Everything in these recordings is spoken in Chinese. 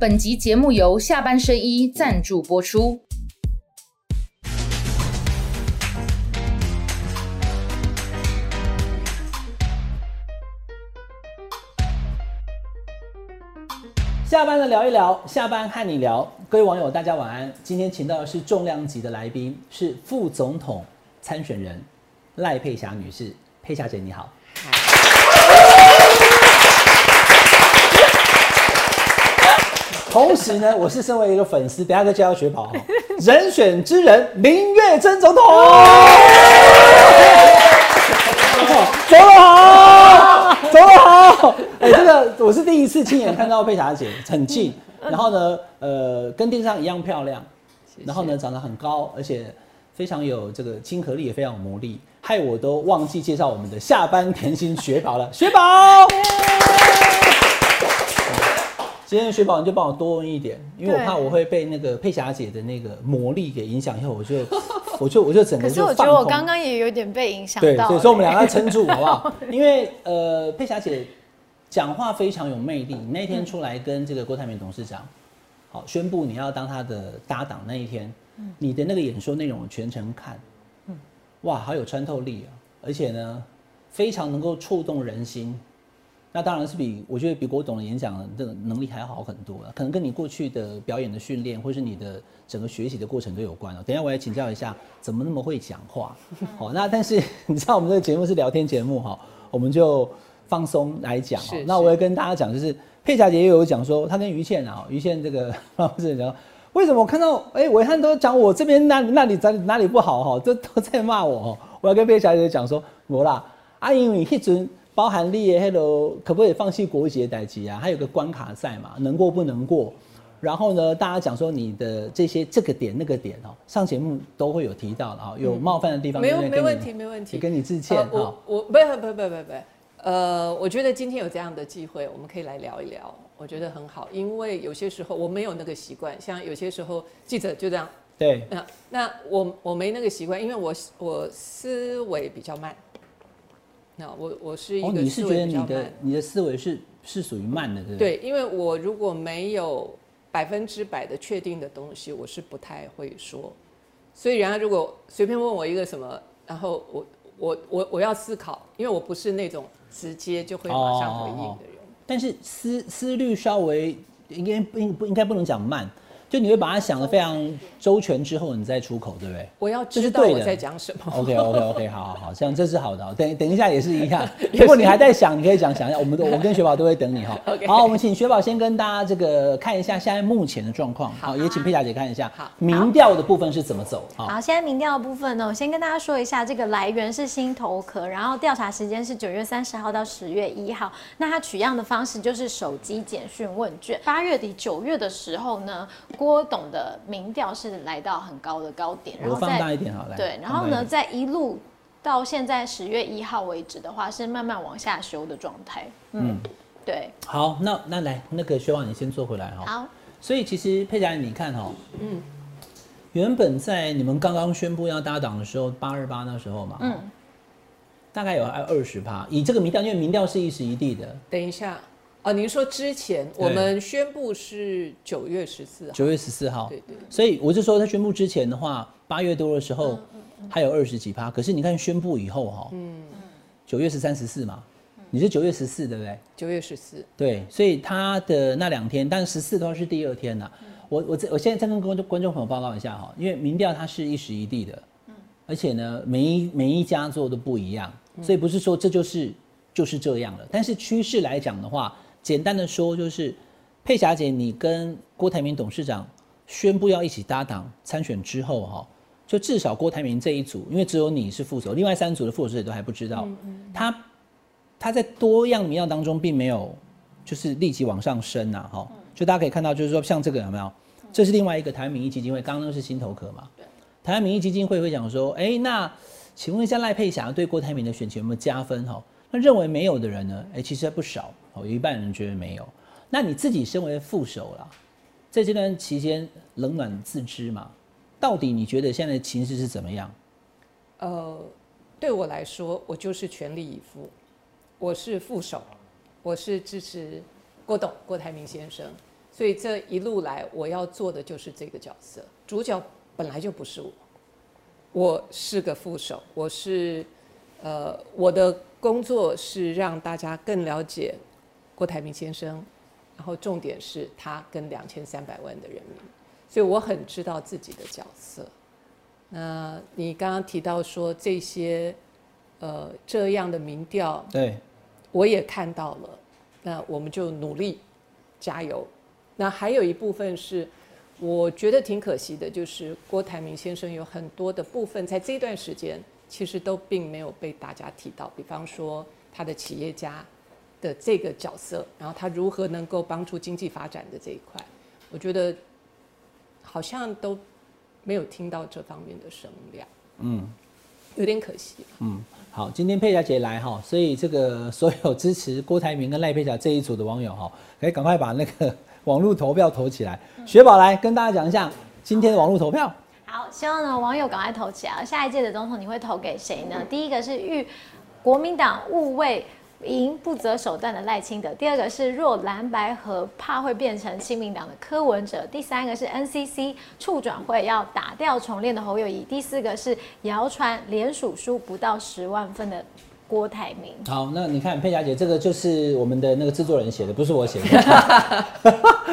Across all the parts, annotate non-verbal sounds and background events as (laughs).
本集节目由下半身衣赞助播出。下班了聊一聊，下班和你聊。各位网友，大家晚安。今天请到的是重量级的来宾，是副总统参选人赖佩霞女士。佩霞姐，你好。同时呢，我是身为一个粉丝，等下再介绍雪宝哈。人选之人林月珍总统，走得好，走得好。哎，这个我是第一次亲眼看到佩霞姐，很近。然后呢，呃，跟电视上一样漂亮，然后呢，长得很高，而且非常有这个亲和力，也非常有魔力，害我都忘记介绍我们的下班甜心雪宝了，雪宝。(laughs) 今天雪宝，你就帮我多问一点，因为我怕我会被那个佩霞姐的那个魔力给影响，以后我就，(laughs) 我就，我就整个就。可是我觉得我刚刚也有点被影响到。对，所以我们两个要撑住，好不好？(laughs) 因为呃，佩霞姐讲话非常有魅力。那天出来跟这个郭台铭董事长，好宣布你要当他的搭档那一天，你的那个演说内容全程看，嗯，哇，好有穿透力啊！而且呢，非常能够触动人心。那当然是比我觉得比郭董的演讲的能力还好很多了，可能跟你过去的表演的训练，或是你的整个学习的过程都有关了。等下我来请教一下，怎么那么会讲话？(laughs) 好，那但是 (laughs) 你知道我们这个节目是聊天节目哈，我们就放松来讲。那我也跟大家讲，就是佩霞姐也有讲说，她跟于倩啊，于倩这个老师讲，为什么我看到哎伟汉都讲我这边那那里哪哪里不好哈，都都在骂我。我要跟佩霞姐讲说，我啦，啊因为迄阵。包含立耶 Hello 可不可以放弃国籍的代级啊？还有个关卡赛嘛，能过不能过？然后呢，大家讲说你的这些这个点那个点哦，上节目都会有提到的啊，有冒犯的地方没有？没问题，没问题。跟你致歉啊。我我不不不不不不，呃，我觉得今天有这样的机会，我们可以来聊一聊，我觉得很好，因为有些时候我没有那个习惯，像有些时候记者就这样。对。那那我我没那个习惯，因为我我思维比较慢。那我我是一个你是觉得你的你的思维是是属于慢的，对不对？对，因为我如果没有百分之百的确定的东西，我是不太会说。所以人家如果随便问我一个什么，然后我我我我要思考，因为我不是那种直接就会马上回应的人。但是思思虑稍微应该不应不应该不能讲慢。就你会把它想的非常周全之后，你再出口，对不对？我要知道我在讲什么。OK OK OK，(laughs) 好好好，这样这是好的。等等一下也是一样。如果你还在想，你可以讲想一下，我们我跟雪宝都会等你哈。好，我们请雪宝先跟大家这个看一下现在目前的状况。好，也请佩霞姐看一下。好，民调的部分是怎么走？好，现在民调的部分呢，我先跟大家说一下，这个来源是新头壳，然后调查时间是九月三十号到十月一号。那它取样的方式就是手机简讯问卷。八月底九月的时候呢，郭董的。民调是来到很高的高点，然后放大一点好来。对，然后呢，在一路到现在十月一号为止的话，是慢慢往下修的状态。嗯，对。好，那那来那个薛望你先坐回来哈。好。所以其实佩佳，你看哈，嗯，原本在你们刚刚宣布要搭档的时候，八二八那时候嘛，嗯，大概有二十趴。以这个民调，因为民调是一时一地的。等一下。哦，您说之前我们宣布是九月十四号，九月十四号，对对。所以我就说，他宣布之前的话，八月多的时候还有二十几趴，可是你看宣布以后哈，嗯九月十三十四嘛，你是九月十四对不对？九月十四，对，所以他的那两天，但十四的话是第二天呐。我我我现在再跟观众观众朋友报告一下哈，因为民调它是一时一地的，嗯，而且呢，每一每一家做的不一样，所以不是说这就是就是这样了。但是趋势来讲的话。简单的说，就是佩霞姐，你跟郭台铭董事长宣布要一起搭档参选之后，哈，就至少郭台铭这一组，因为只有你是副手，另外三组的副手也都还不知道，他他在多样民调当中并没有就是立即往上升呐，哈，就大家可以看到，就是说像这个有没有？这是另外一个台湾民意基金会，刚刚是心头壳嘛，台湾民意基金会会讲说，哎，那请问一下赖佩霞对郭台铭的选情有没有加分？哈？那认为没有的人呢？哎，其实还不少有一半人觉得没有。那你自己身为副手啦，在这段期间冷暖自知嘛？到底你觉得现在情势是怎么样？呃，对我来说，我就是全力以赴。我是副手，我是支持郭董郭台铭先生。所以这一路来，我要做的就是这个角色。主角本来就不是我，我是个副手，我是呃，我的工作是让大家更了解郭台铭先生，然后重点是他跟两千三百万的人民，所以我很知道自己的角色。那你刚刚提到说这些呃这样的民调，对，我也看到了，那我们就努力加油。那还有一部分是，我觉得挺可惜的，就是郭台铭先生有很多的部分在这段时间其实都并没有被大家提到，比方说他的企业家的这个角色，然后他如何能够帮助经济发展的这一块，我觉得好像都没有听到这方面的声量，嗯有点可惜。嗯，好，今天佩霞姐来哈，所以这个 (laughs) 所有支持郭台铭跟赖佩霞这一组的网友哈，可以赶快把那个 (laughs) 网络投票投起来。雪宝来跟大家讲一下今天的网络投票。好，希望呢网友赶快投起来。下一届的总统你会投给谁呢？第一个是欲国民党误为赢不择手段的赖清德，第二个是若蓝白合怕会变成亲民党的柯文哲，第三个是 NCC 处转会要打掉重练的侯友谊，第四个是谣传联署书不到十万份的郭台铭。好，那你看佩霞姐，这个就是我们的那个制作人写的，不是我写的。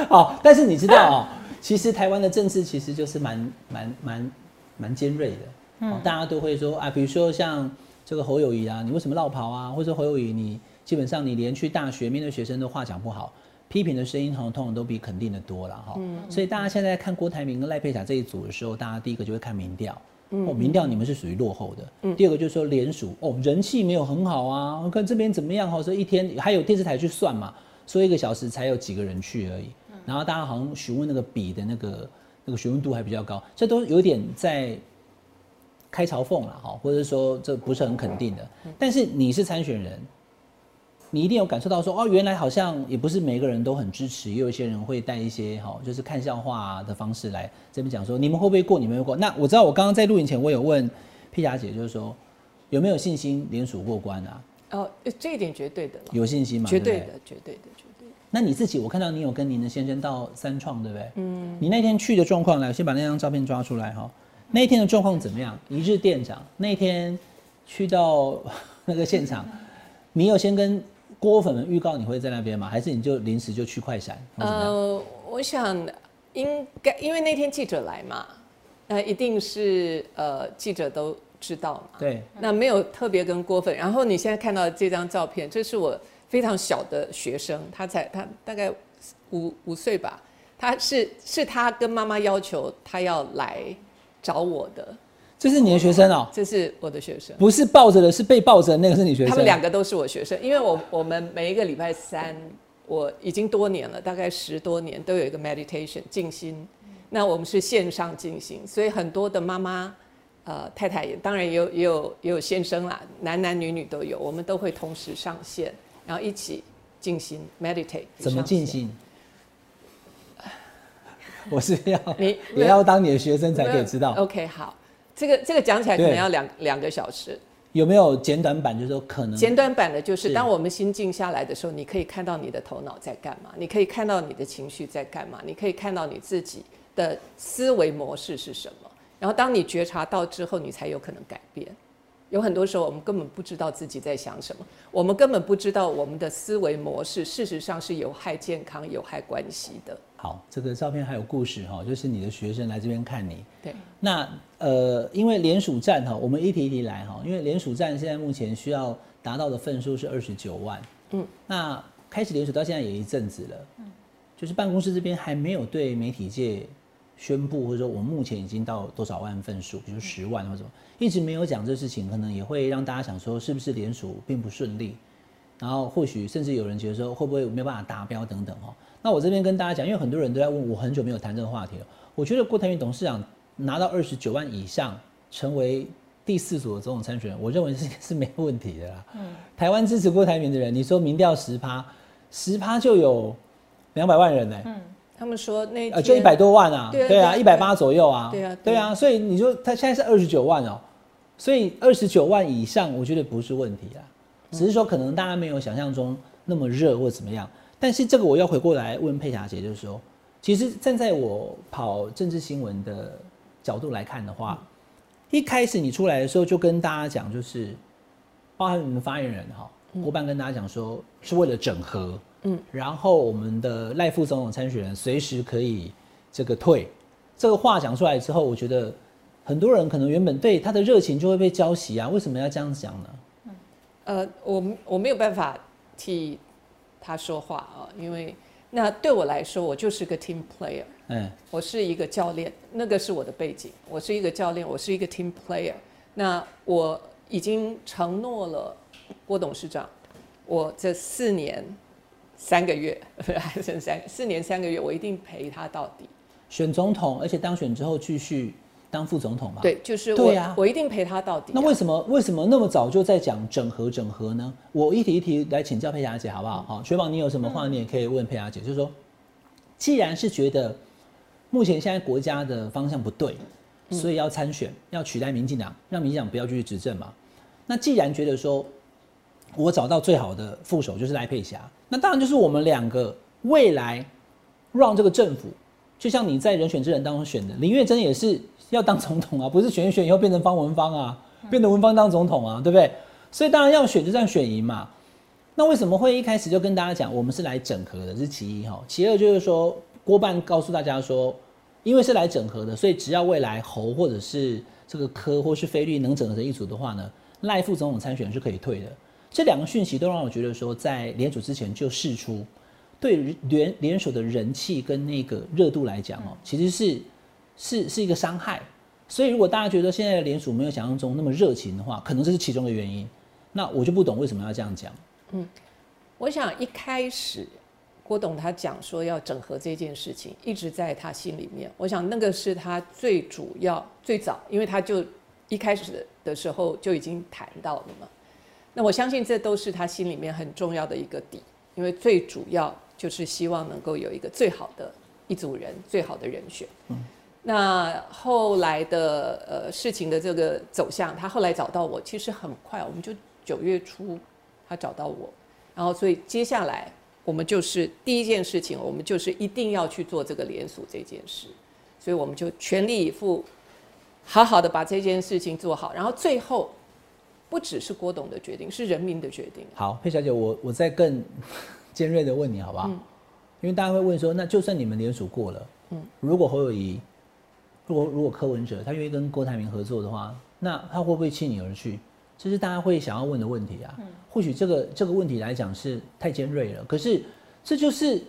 好，但是你知道哦，其实台湾的政治其实就是蛮蛮蛮蛮尖锐的，哦，大家都会说啊，比如说像这个侯友谊啊，你为什么绕跑啊？或者侯友谊你基本上你连去大学面对学生都话讲不好，批评的声音通常通常都比肯定的多了哈。所以大家现在看郭台铭跟赖佩霞这一组的时候，大家第一个就会看民调。哦，民调你们是属于落后的。第二个就是说联署，哦，人气没有很好啊，我看这边怎么样？哈，说一天还有电视台去算嘛，说一个小时才有几个人去而已。然后大家好像询问那个比的那个那个询问度还比较高，这都有点在开嘲讽了哈，或者说这不是很肯定的。但是你是参选人，你一定有感受到说，哦，原来好像也不是每个人都很支持，也有一些人会带一些哈，就是看笑话的方式来这边讲说，你们会不会过？你们会过？那我知道，我刚刚在录影前我有问皮霞姐，就是说有没有信心联署过关啊？哦，这一点绝对的，有信心吗？绝对，的绝对的，绝对的。那你自己，我看到你有跟您的先生到三创，对不对？嗯。你那天去的状况，来，我先把那张照片抓出来哈。那一天的状况怎么样？一日店长那天去到 (laughs) 那个现场，你有先跟郭粉们预告你会在那边吗？还是你就临时就去快闪？呃，我想应该因为那天记者来嘛，呃，一定是呃记者都知道嘛。对，那没有特别跟郭粉，然后你现在看到这张照片，这是我非常小的学生，他才他大概五五岁吧，他是是他跟妈妈要求他要来找我的，这是你的学生哦、这是我的学生。不是抱着的，是被抱着的那个是你学生。他们两个都是我学生，因为我我们每一个礼拜三，我已经多年了，大概十多年都有一个 meditation 静心，那我们是线上进行，所以很多的妈妈、呃太太也当然也有也有也有先生啦，男男女女都有，我们都会同时上线，然后一起静心 meditate。怎么进？行？(laughs) 我是要你也要当你的学生才可以知道 OK，好，这个这个讲起来可能要两两个小时。有没有简短版，就是说可能简短版的就是，是当我们心静下来的时候，你可以看到你的头脑在干嘛，你可以看到你的情绪在干嘛，你可以看到你自己的思维模式是什么。然后当你觉察到之后，你才有可能改变。有很多时候我们根本不知道自己在想什么，我们根本不知道我们的思维模式事实上是有害健康、有害关系的。好，这个照片还有故事哈，就是你的学生来这边看你。对，那呃，因为联署站哈，我们一题一题来哈，因为联署站现在目前需要达到的份数是二十九万。嗯，那开始联署到现在也一阵子了。嗯，就是办公室这边还没有对媒体界宣布，或者说我们目前已经到多少万份数，比如十万或者什么，一直没有讲这事情，可能也会让大家想说是不是联署并不顺利。然后或许甚至有人觉得说会不会没有办法达标等等哦。那我这边跟大家讲，因为很多人都在问我，很久没有谈这个话题了。我觉得郭台铭董事长拿到二十九万以上，成为第四组的总统参选人，我认为是 (laughs) 是没有问题的啦。嗯，台湾支持郭台铭的人，你说民调十趴，十趴就有两百万人呢、嗯，他们说那呃，就一百多万啊，对啊一百八左右啊，对啊对对啊，所以你说他现在是二十九万哦、所以二十九万以上，我觉得不是问题啊，只是说可能大家没有想象中那么热或怎么样。但是这个我要回过来问佩霞姐，就是说，其实站在我跑政治新闻的角度来看的话，一开始你出来的时候就跟大家讲，就是包含你们发言人哈，郭办跟大家讲说是为了整合，嗯，然后我们的赖副总统参选人随时可以这个退，这个话讲出来之后，我觉得很多人可能原本对他的热情就会被浇熄啊，为什么要这样讲呢？呃，我我没有办法替他说话啊，因为那对我来说，我就是个 team player，嗯，我是一个教练，那个是我的背景，我是一个教练，我是一个 team player。那我已经承诺了郭董事长，我这四年三个月还剩三四年三个月，我一定陪他到底。选总统，而且当选之后继续当副总统嘛。对，就是我，对啊我一定陪他到底啊、那为什么为什么那么早就在讲整合整合呢？我一题一题来请教佩霞姐好不好？好，雪宝，你有什么话你也可以问佩霞姐，就是说，既然是觉得目前现在国家的方向不对，所以要参选，要取代民进党，让民进党不要继续执政嘛？那既然觉得说，我找到最好的副手就是赖佩霞，那当然就是我们两个未来让这个政府，就像你在人选之人当中选的林月珍也是要当总统啊，不是选一选以后变成方文芳啊，变成文芳当总统啊，对不对？所以当然要选就这样选赢嘛。那为什么会一开始就跟大家讲我们是来整合的？这是其一哈，其二就是说郭办告诉大家说，因为是来整合的，所以只要未来侯或者是这个科或是菲律能整合成一组的话呢，赖副总统参选是可以退的。这两个讯息都让我觉得说，在联署之前就释出，对联联手的人气跟那个热度来讲哦，其实是是是一个伤害。所以如果大家觉得现在的联署没有想象中那么热情的话，可能这是其中的原因。那我就不懂为什么要这样讲。嗯我想一开始郭董他讲说要整合这件事情，一直在他心里面。我想那个是他最主要、最早，因为他就一开始的时候就已经谈到了嘛。那我相信这都是他心里面很重要的一个底，因为最主要就是希望能够有一个最好的一组人、最好的人选。嗯那后来的呃事情的这个走向，他后来找到我，其实很快，我们就九月初他找到我，然后所以接下来我们就是第一件事情，我们就是一定要去做这个联署这件事，所以我们就全力以赴，好好的把这件事情做好，然后最后不只是郭董的决定，是人民的决定。好，佩小姐，我我再更尖锐的问你好不好？因为大家会问说，那就算你们联署过了，嗯，如果侯友谊，如果如果柯文哲他愿意跟郭台铭合作的话，那他会不会弃你而去？这是大家会想要问的问题啊。或许这个这个问题来讲是太尖锐了，可是这就是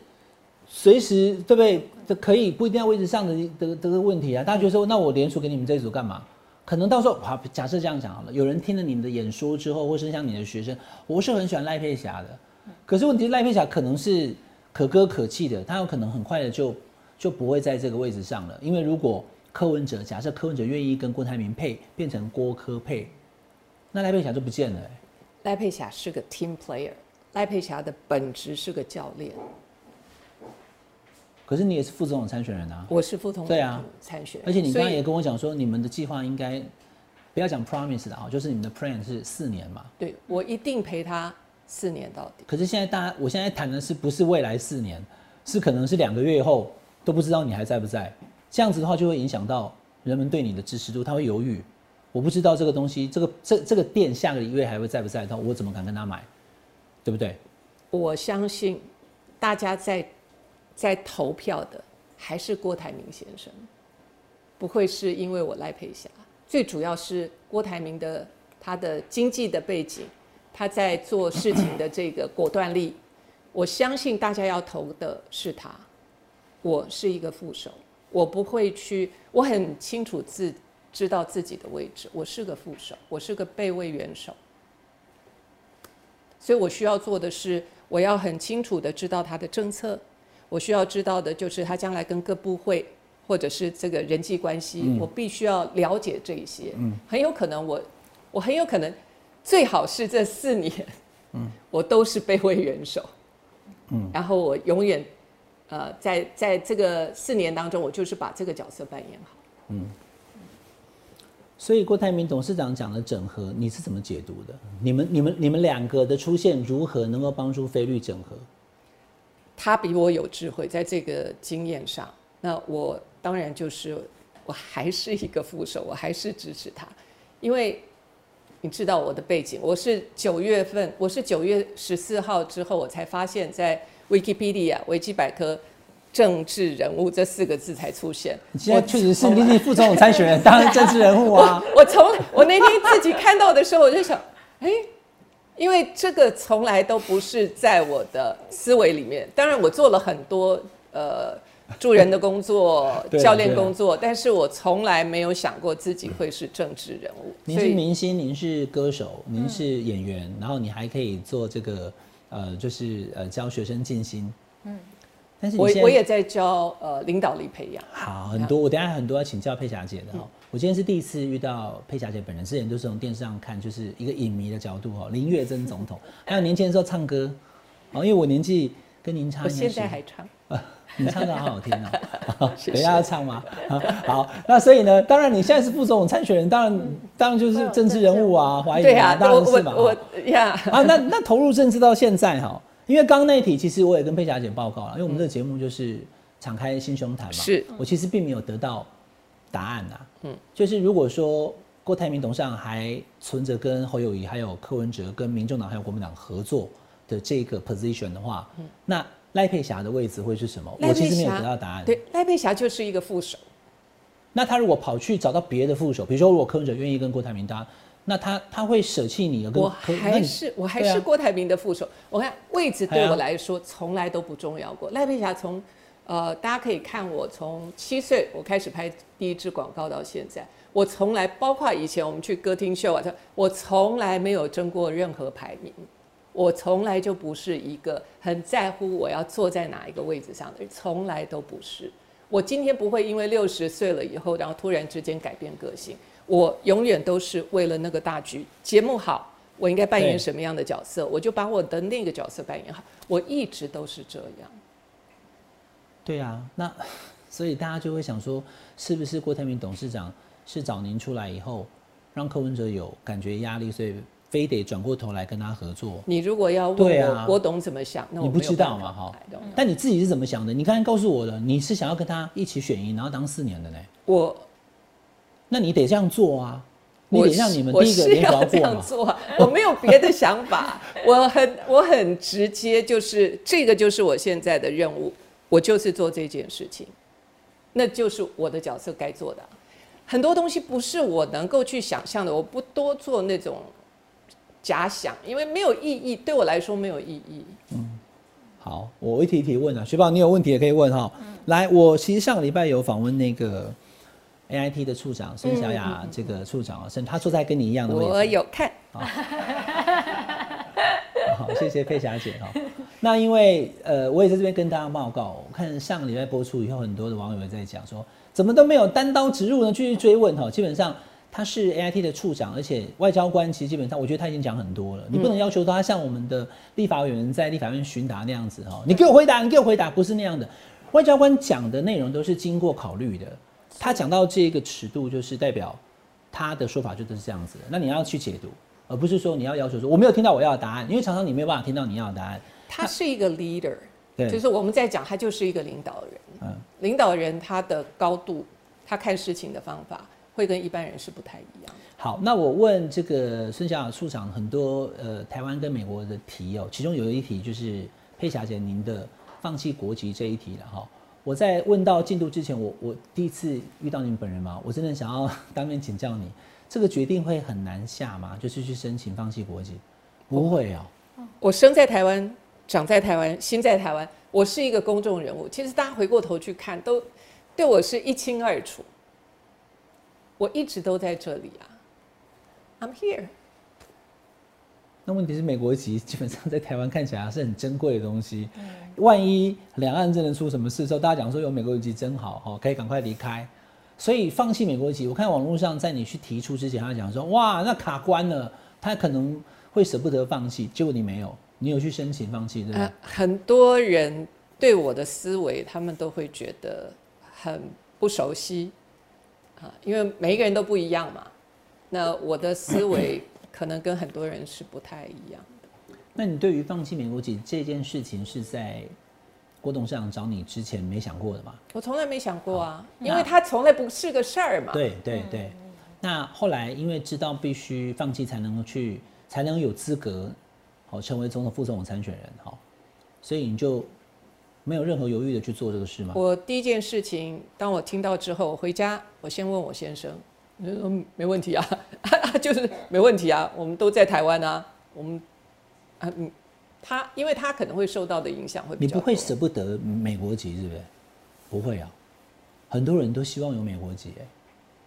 随时对不对？这可以不一定要位置上的的这个问题啊。大家觉得说，那我联署给你们这一组干嘛？可能到时候好，假设这样讲好了，有人听了你们的演说之后，或是像你的学生，我是很喜欢赖佩霞的，可是问题是赖佩霞可能是可歌可泣的，他有可能很快的就就不会在这个位置上了，因为如果柯文哲假设柯文哲愿意跟郭台铭配，变成郭柯配，那赖佩霞就不见了、欸。赖佩霞是个 team player，赖佩霞的本质是个教练，可是你也是副总统参选人啊，我是副总对啊参选，而且你刚刚也跟我讲说，你们的计划应该不要讲 promise 的啊，就是你们的 plan 是四年嘛。对我一定陪他四年到底。可是现在大家，我现在谈的是不是未来四年，是可能是两个月后都不知道你还在不在。这样子的话，就会影响到人们对你的支持度，他会犹豫。我不知道这个东西，这个这这个店下个月还会在不在，他我怎么敢跟他买，对不对？我相信大家在在投票的还是郭台铭先生，不会是因为我赖佩霞。最主要是郭台铭的他的经济的背景，他在做事情的这个果断力，我相信大家要投的是他。我是一个副手，我不会去，我很清楚自知道自己的位置，我是个副手，我是个备位元首。所以我需要做的是，我要很清楚的知道他的政策，我需要知道的就是他将来跟各部会或者是这个人际关系，我必须要了解这一些。很有可能我，我很有可能，最好是这四年，嗯我都是备位元首，嗯然后我永远，呃，在在这个四年当中，我就是把这个角色扮演好。嗯所以郭台铭董事长讲的整合，你是怎么解读的？你们、你们、你们两个的出现，如何能够帮助菲律整合？他比我有智慧，在这个经验上，那我当然就是我还是一个副手，我还是支持他，因为你知道我的背景，我是九月份，我是九月十四号之后，我才发现，在 Wikipedia 维基百科。政治人物这四个字才出现。现在确实是你是副总统参选人，当然政治人物啊。(laughs) 我从我那天自己看到的时候，我就想，哎，因为这个从来都不是在我的思维里面。当然，我做了很多呃助人的工作、(laughs) 教练工作，但是我从来没有想过自己会是政治人物。您是明星，您是歌手，您是演员，然后你还可以做这个呃，就是呃教学生静心。嗯。但是我我也在教呃领导力培养，好很多，我等下很多要请教佩霞姐的哈。我今天是第一次遇到佩霞姐本人，之前都是从电视上看，就是一个影迷的角度哦。林月珍总统，(laughs) 还有年轻的时候唱歌，哦，因为我年纪跟您差，我现在还唱，(laughs) 你唱的好好听啊，等一下要唱吗？好，那所以呢，当然你现在是副总统参选人，当然当然就是政治人物啊，华裔啊，当然是嘛，我呀，啊，那那投入政治到现在哈。因为刚刚那一题，其实我也跟佩霞姐报告了，因为我们这个节目就是敞开心胸谈嘛。是，我其实并没有得到答案呐。嗯，就是如果说郭台铭董事长还存着跟侯友谊、还有柯文哲、跟民众党还有国民党合作的这个 position 的话，那赖佩霞的位置会是什么？我其实没有得到答案。对，赖佩霞就是一个副手。那他如果跑去找到别的副手，比如说如果柯文哲愿意跟郭台铭搭。那他他会舍弃你？我还是我还是郭台铭的副手。我看位置对我来说从来都不重要过。赖佩霞从呃，大家可以看我从七岁我开始拍第一支广告到现在，我从来包括以前我们去歌厅秀啊，我从来没有争过任何排名。我从来就不是一个很在乎我要坐在哪一个位置上的人，从来都不是。我今天不会因为六十岁了以后，然后突然之间改变个性。我永远都是为了那个大局，节目好，我应该扮演什么样的角色，我就把我的那个角色扮演好。我一直都是这样。对啊，那所以大家就会想说，是不是郭台铭董事长是找您出来以后，让柯文哲有感觉压力，所以非得转过头来跟他合作？你如果要问我，我懂怎么想，那你不知道嘛？哈，但你自己是怎么想的？你刚才告诉我了，你是想要跟他一起选赢，然后当四年的呢？我。那你得这样做啊！你得让你们第一个联合这样做，我没有别的想法，(laughs) 我很我很直接，就是这个就是我现在的任务，我就是做这件事情，那就是我的角色该做的。很多东西不是我能够去想象的，我不多做那种假想，因为没有意义，对我来说没有意义。嗯，好，我一题一题问啊，雪宝，你有问题也可以问哈。来，我其实上个礼拜有访问那个。A I T 的处长孙小雅，这个处长啊，他坐在跟你一样的位置。我有看。(laughs) 好，谢谢佩霞姐哈。那因为呃，我也在这边跟大家报告，我看上个礼拜播出以后，很多的网友在讲说，怎么都没有单刀直入呢？继续追问哈。基本上他是 A I T 的处长，而且外交官其实基本上，我觉得他已经讲很多了。你不能要求他像我们的立法委员在立法院询答那样子哈。你给我回答，你给我回答，不是那样的。外交官讲的内容都是经过考虑的。他讲到这个尺度，就是代表他的说法就都是这样子的。那你要去解读，而不是说你要要求说我没有听到我要的答案，因为常常你没有办法听到你要的答案。他是一个 leader，就是我们在讲他就是一个领导人。嗯，领导人他的高度，他看事情的方法会跟一般人是不太一样。好，那我问这个孙小雅处长很多呃台湾跟美国的题哦，其中有一题就是佩霞姐您的放弃国籍这一题了哈。我在问到进度之前，我我第一次遇到您本人嘛，我真的想要当面请教你，这个决定会很难下吗？就是去申请放弃国籍？不会哦。我生在台湾，长在台湾，心在台湾，我是一个公众人物。其实大家回过头去看，都对我是一清二楚。我一直都在这里啊，I'm here。那问题是，美国籍基本上在台湾看起来是很珍贵的东西。万一两岸真的出什么事之后，大家讲说有美国籍真好哦，可以赶快离开。所以放弃美国籍，我看网络上在你去提出之前，他讲说哇，那卡关了，他可能会舍不得放弃。结果你没有，你有去申请放弃，对不对？很多人对我的思维，他们都会觉得很不熟悉啊，因为每一个人都不一样嘛。那我的思维。(coughs) 可能跟很多人是不太一样的。那你对于放弃美国籍这件事情是在郭董事长找你之前没想过的吗？我从来没想过啊，因为他从来不是个事儿嘛。对对对。那后来因为知道必须放弃才能够去，才能有资格，好成为总统、副总统参选人，好，所以你就没有任何犹豫的去做这个事吗？我第一件事情，当我听到之后，回家我先问我先生，就说没问题啊，(laughs) 就是没问题啊，我们都在台湾啊，我们啊嗯，他因为他可能会受到的影响会比你不会舍不得美国籍是不是？不会啊，很多人都希望有美国籍哎，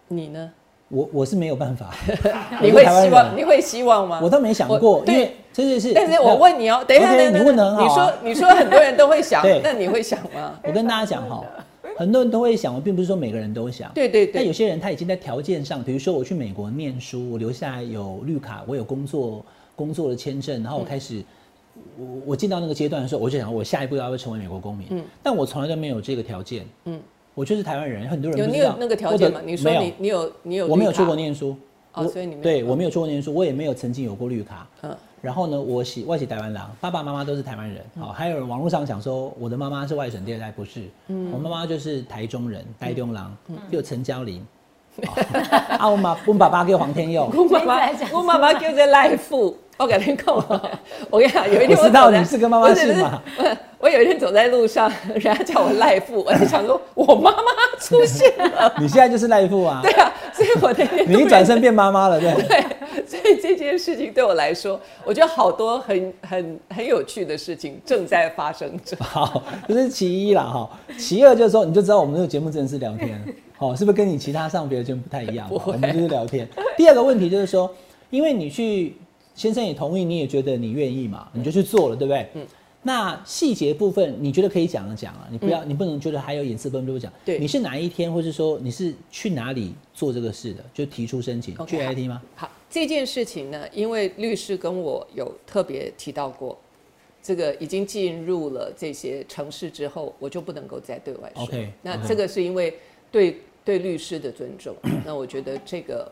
你呢？我我是没有办法，(laughs) 你会希望？你会希望吗？我倒没想过，因为这件事。但是我问你哦，等一下，你问的很好。你说你说很多人都会想，(laughs) 那你会想吗？(laughs) 我跟大家讲哈，很多人都会想，我并不是说每个人都想。对对对。但有些人他已经在条件上，比如说我去美国念书，我留下来有绿卡，我有工作工作的签证，然后我开始，我我进到那个阶段的时候，我就想我下一步要不要成为美国公民？嗯。但我从来都没有这个条件。嗯。我就是台湾人，很多人不知道那个条件吗？你说你你有你有，我没有出国念书，哦，所以你对我没有出国念书，我也没有曾经有过绿卡。嗯，然后呢，我喜外籍台湾郎，爸爸妈妈都是台湾人。好，还有人网络上讲说我的妈妈是外省第二代，不是，嗯我妈妈就是台中人，台中郎，又陈娇玲。(laughs) 啊，我妈我爸爸叫黄天佑，我妈妈我妈妈叫做赖富。我改天讲，(laughs) 我跟你讲，有一天我知道你是跟妈妈姓嘛？我有一天走在路上，人家叫我赖父，(laughs) 我就想说，我妈妈出现了。(laughs) 你现在就是赖父啊？对啊，所以我那天你一转身变妈妈了，对。对，所以这件事情对我来说，我觉得好多很很很有趣的事情正在发生着。好，这是其一啦，哈。其二就是说，你就知道我们这个节目真的是聊天，好，是不是跟你其他上别的节目不太一样？我们就是聊天。第二个问题就是说，因为你去。先生也同意，你也觉得你愿意嘛，你就去做了，对不对？嗯。那细节部分，你觉得可以讲的讲啊，你不要，你不能觉得还有隐私部分不讲。对。你是哪一天，或是说你是去哪里做这个事的？就提出申请去 IT 吗？好，这件事情呢，因为律师跟我有特别提到过，这个已经进入了这些城市之后，我就不能够再对外说。OK。那这个是因为对对律师的尊重。那我觉得这个。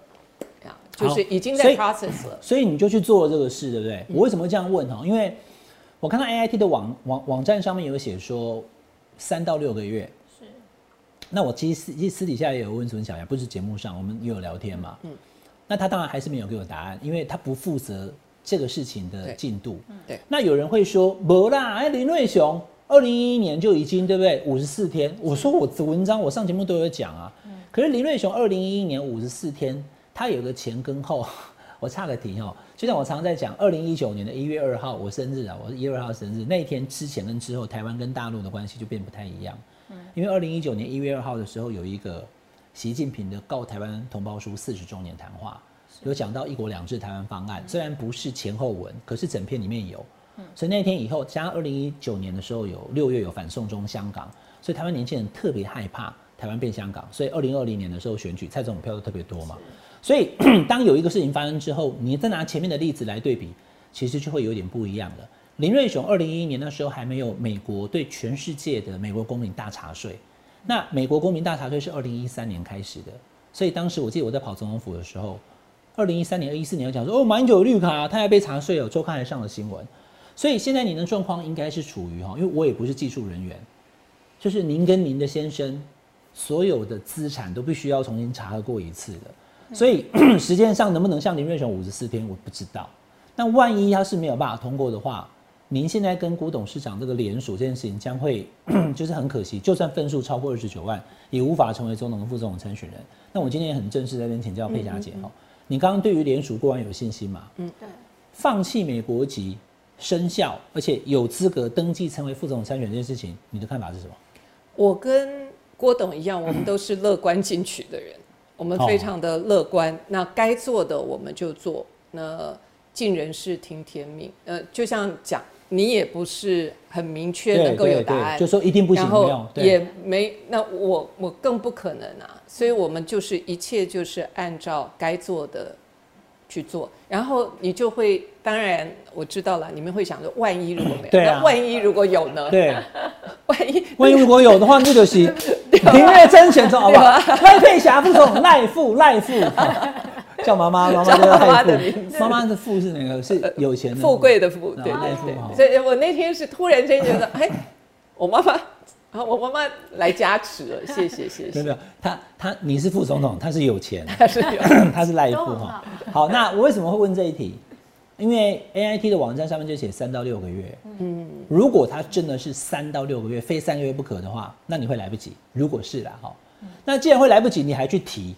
就是已经在 process 了，所以你就去做了这个事，对不对？我为什么会这样问哈？因为我看到 A I T 的网网网站上面有写说三到六个月。是。那我其实私私底下也有问孙小雅，不是节目上，我们也有聊天嘛。嗯。那他当然还是没有给我答案，因为他不负责这个事情的进度。对。那有人会说，不啦，哎，林瑞雄二零一一年就已经对不对？五十四天。我说我的文章我上节目都有讲啊。嗯。可是林瑞雄二零一一年五十四天。它有个前跟后，(laughs) 我差个题哦。就像我常常在讲，二零一九年的一月二号我生日啊，我是一月二号生日那一天之前跟之后，台湾跟大陆的关系就变不太一样。嗯，因为二零一九年一月二号的时候有一个习近平的告台湾同胞书四十周年谈话，有讲到一国两制台湾方案，虽然不是前后文，可是整篇里面有。嗯，所以那天以后，加上二零一九年的时候有六月有反送中香港，所以台湾年轻人特别害怕台湾变香港，所以二零二零年的时候选举蔡总统票都特别多嘛。所以，(clears throat) 当有一个事情发生之后，你再拿前面的例子来对比，其实就会有点不一样了。林瑞雄二零一一年那时候还没有美国对全世界的美国公民大查税，那美国公民大查税是二零一三年开始的。所以当时我记得我在跑总统府的时候，二零一三年、二一四年讲说，哦，马英九有绿卡，他还被查税哦，周刊还上了新闻。所以现在您的状况应该是处于哈，因为我也不是技术人员，就是您跟您的先生所有的资产都必须要重新查核过一次的。所以 (clears throat) 时间上能不能像林瑞雄五十四天，我不知道。那万一他是没有办法通过的话，您现在跟古董事长这个联署这件事情将会 (clears throat) 就是很可惜。就算分数超过二十九万，也无法成为总统、副总统参选人。那我今天也很正式在这边请教佩霞姐哈，你刚刚对于联署过完有信心吗？嗯，对。放弃美国籍生效，而且有资格登记成为副总统参选这件事情，你的看法是什么？我跟郭董一样，我们都是乐观进取的人。我们非常的乐观，那该做的我们就做，那尽人事听天命。呃，就像讲，你也不是很明确能够有答案，就说一定不行，然后也没，那我我更不可能啊，所以我们就是一切就是按照该做的。去做，然后你就会，当然我知道了，你们会想说，万一如果没有，那万一如果有呢？对，(laughs) 万一 (laughs) 万一如果有的话，那就是林月真选中，好不好？赖佩霞副总，赖富赖富，(laughs) 叫妈妈，妈妈叫赖富，妈妈的富是哪个？是有钱的，富贵的富，对对对。所以我那天是突然间觉得，哎。我妈妈，啊，我妈妈来加持了，谢谢谢谢。没有没有，他他你是副总统，他是有钱，他是有他是赖富哈好。好，那我为什么会问这一题？因为 AIT 的网站上面就写三到六个月。嗯，如果他真的是三到六个月，非三个月不可的话，那你会来不及。如果是啦，哈，那既然会来不及，你还去提，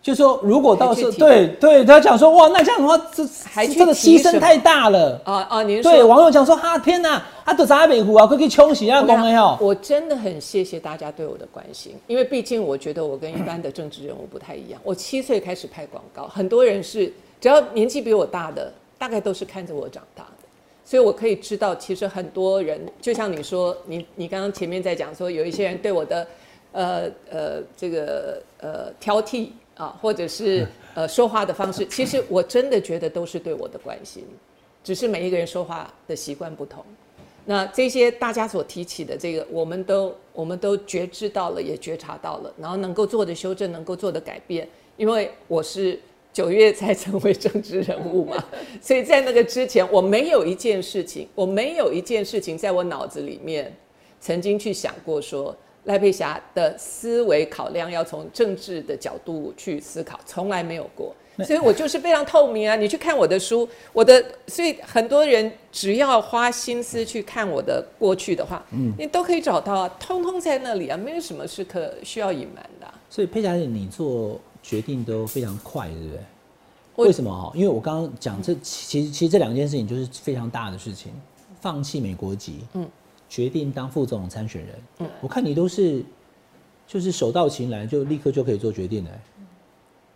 就说如果到时候对对，他讲说哇，那这样的话，这这个牺牲太大了。啊啊，您对，说网友讲说哈，天哪，啊，都砸北湖啊，快去冲洗啊，我公没有？我真的很谢谢大家对我的关心，因为毕竟我觉得我跟一般的政治人物不太一样。我七岁开始拍广告，很多人是只要年纪比我大的，大概都是看着我长大的，所以我可以知道，其实很多人就像你说，你你刚刚前面在讲说，有一些人对我的呃呃这个呃挑剔啊，或者是呃说话的方式，其实我真的觉得都是对我的关心，只是每一个人说话的习惯不同。那这些大家所提起的这个，我们都我们都觉知到了，也觉察到了，然后能够做的修正，能够做的改变。因为我是九月才成为政治人物嘛，(laughs) 所以在那个之前，我没有一件事情，我没有一件事情在我脑子里面曾经去想过说赖佩霞的思维考量要从政治的角度去思考，从来没有过。所以我就是非常透明啊！你去看我的书，我的，所以很多人只要花心思去看我的过去的话，嗯，你都可以找到啊，通通在那里啊，没有什么是可需要隐瞒的啊、所以佩霞姐，你做决定都非常快，对不对？我为什么哈？因为我刚刚讲这其实其实这两件事情就是非常大的事情，放弃美国籍，嗯，决定当副总统参选人，嗯，我看你都是就是手到擒来，就立刻就可以做决定的、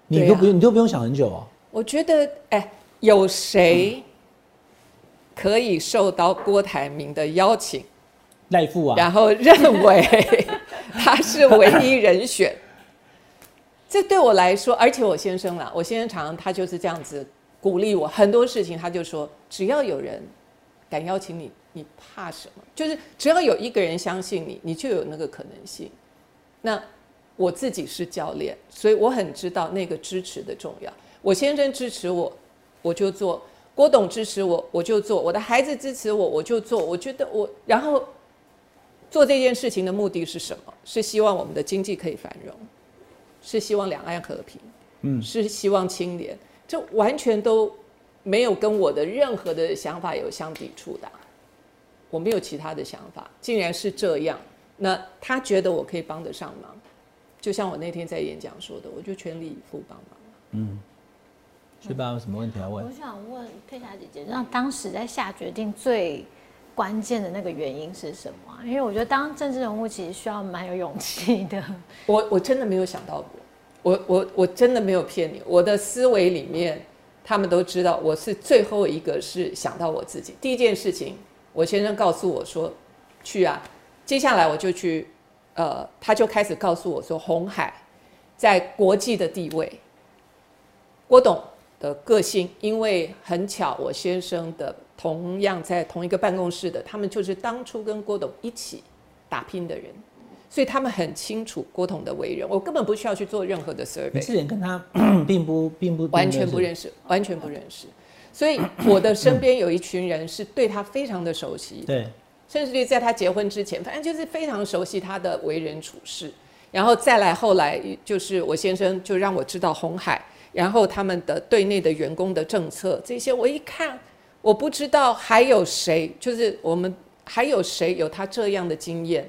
你都不用、你都不用想很久啊。我觉得，哎，有谁可以受到郭台铭的邀请，赖富啊，然后认为他是唯一人选？这对我来说，而且我先生啦，我先生常常他就是这样子鼓励我，很多事情他就说，只要有人敢邀请你，你怕什么？就是只要有一个人相信你，你就有那个可能性。那我自己是教练，所以我很知道那个支持的重要。我先生支持我，我就做；郭董支持我，我就做；我的孩子支持我，我就做。我觉得我，然后做这件事情的目的是什么？是希望我们的经济可以繁荣，是希望两岸和平，嗯是希望清廉。这完全都没有跟我的任何的想法有相抵触的啊、我没有其他的想法，竟然是这样。那他觉得我可以帮得上忙，就像我那天在演讲说的，我就全力以赴帮忙。嗯，去吧有什么问题要问我？想问佩霞姐姐，那当时在下决定最关键的那个原因是什么啊？因为我觉得当政治人物其实需要蛮有勇气的。我我真的没有想到过，我我我真的没有骗你，我的思维里面，他们都知道我是最后一个是想到我自己。第一件事情，我先生告诉我说，去啊，接下来我就去，呃，他就开始告诉我说，红海在国际的地位，郭董的个性，因为很巧，我先生的同样在同一个办公室的，他们就是当初跟郭董一起打拼的人。所以他们很清楚郭董的为人，我根本不需要去做任何的 survey，之前跟他 (coughs) 并不并不完全不认识，完全不认识。所以我的身边有一群人是对他非常的熟悉，对，甚至于在他结婚之前，反正就是非常熟悉他的为人处事。然后再来后来就是我先生就让我知道红海，然后他们的对内的员工的政策这些，我一看我不知道还有谁，就是我们还有谁有他这样的经验，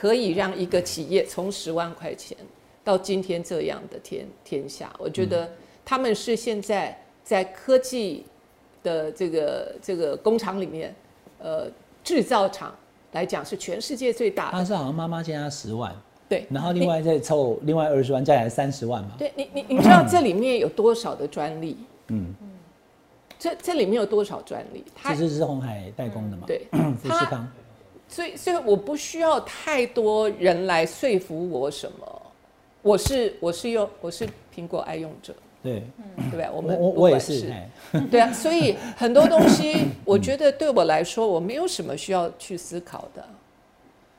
可以让一个企业从十万块钱到今天这样的天天下。我觉得他们是现在在科技的这个这个工厂里面，呃，制造厂来讲是全世界最大的。他是好像妈妈欠他十万，对，然后另外再凑另外二十万，加起来三十万嘛。对你，你你知道这里面有多少的专利？嗯，这这里面有多少专利？它这就是红海代工的嘛。对，(clears throat) 富士康。所以所以我不需要太多人来说服我什么。我是我是用我是苹果爱用者，对，对不对？我我们我我也是，哎 (laughs) 对啊，所以很多东西，(laughs) 我觉得对我来说，我没有什么需要去思考的。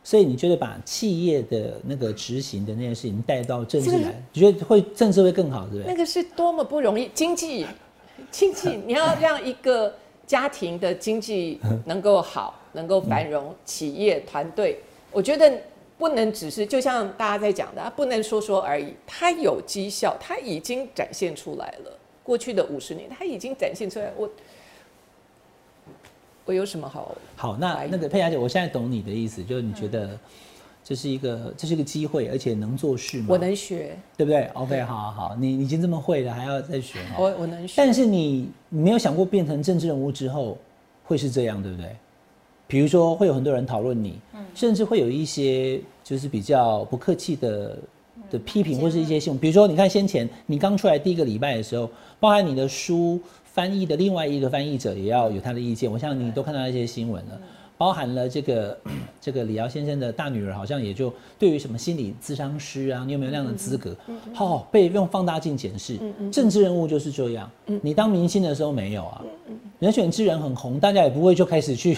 所以你觉得把企业的那个执行的那件事情带到政治来，你觉得会政治会更好，对不对？那个是多么不容易，经济，经济，你要让一个家庭的经济能够好，能够繁荣，企业团队，我觉得不能只是就像大家在讲的，不能说说而已，它有绩效，它已经展现出来了。过去的五十年，它已经展现出来，我我有什么好？好，那那个佩雅姐，我现在懂你的意思，就是你觉得这是一个这是一个机会，而且能做事吗？我能学，对不对？OK，好好好，你你已经这么会了，还要再学哈。我我能学，但是你你没有想过变成政治人物之后会是这样，对不对？比如说会有很多人讨论你，甚至会有一些就是比较不客气的的批评，或是一些新闻。比如说，你看先前你刚出来第一个礼拜的时候，包含你的书翻译的另外一个翻译者也要有他的意见。我想你都看到一些新闻了，包含了这个 (coughs) 这个李敖先生的大女儿，好像也就对于什么心理咨商师啊，你有没有那样的资格？好、被用放大镜检视。政治人物就是这样，你当明星的时候没有啊，人选之人很红，大家也不会就开始去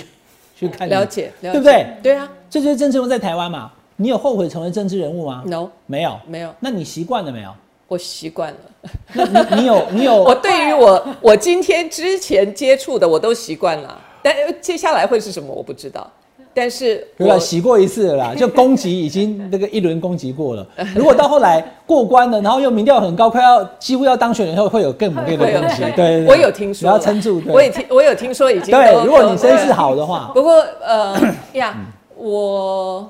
去看了解，了解对不对？对啊这就是政治人物在台湾嘛。你有后悔成为政治人物吗？，no，没有，没有，那你习惯了没有？我习惯了。那你你有你有 (laughs) 我对于我我今天之前接触的我都习惯了，但接下来会是什么我不知道。但是对洗过一次了啦，(laughs) 就攻击已经那个一轮攻击过了。如果到后来过关了，然后又民调很高，快要几乎要当选了以后，会有更猛烈的会有攻击。对我有听说你，要撑住。对我也听我有听说已经对，如果你身世好的话，不过呃 (coughs) 呀，我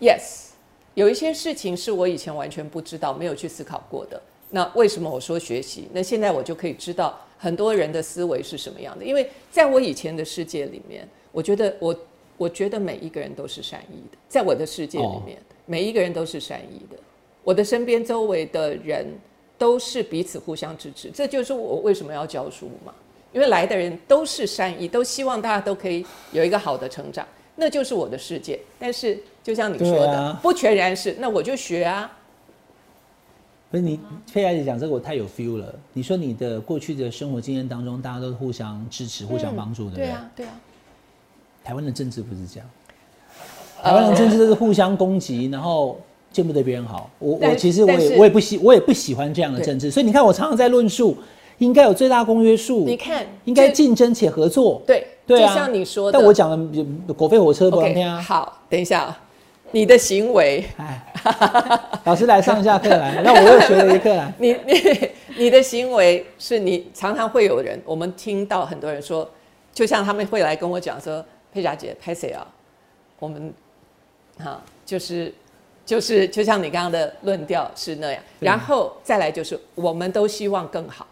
yes 有一些事情是我以前完全不知道，没有去思考过的。那为什么我说学习？那现在我就可以知道很多人的思维是什么样的。因为在我以前的世界里面，我觉得我我觉得每一个人都是善意的，在我的世界里面，每一个人都是善意的。我的身边周围的人都是彼此互相支持，这就是我为什么要教书嘛。因为来的人都是善意，都希望大家都可以有一个好的成长，那就是我的世界。但是就像你说的，啊不全然是，那我就学啊。不是你佩雅姐讲这个我太有 feel 了。你说你的过去的生活经验当中，大家都互相支持、互相帮助，对不对？对啊，对啊。台湾的政治不是这样，台湾的政治都是互相攻击，然后见不得别人好。我我其实我也我也不喜我也不喜欢这样的政治，所以你看我常常在论述，应该有最大公约数，你看应该竞争且合作。对，对啊，就像你说的。但我讲的狗飞火车不能听啊。好，等一下啊，你的行为，哎，老师来上一下课来，(laughs) 那我又学了一课来。你你你的行为是你常常会有人，我们听到很多人说，就像他们会来跟我讲说，佩霞姐拍谁啊？我们哈就是就是就像你刚刚的论调是那样，然后再来就是我们都希望更好，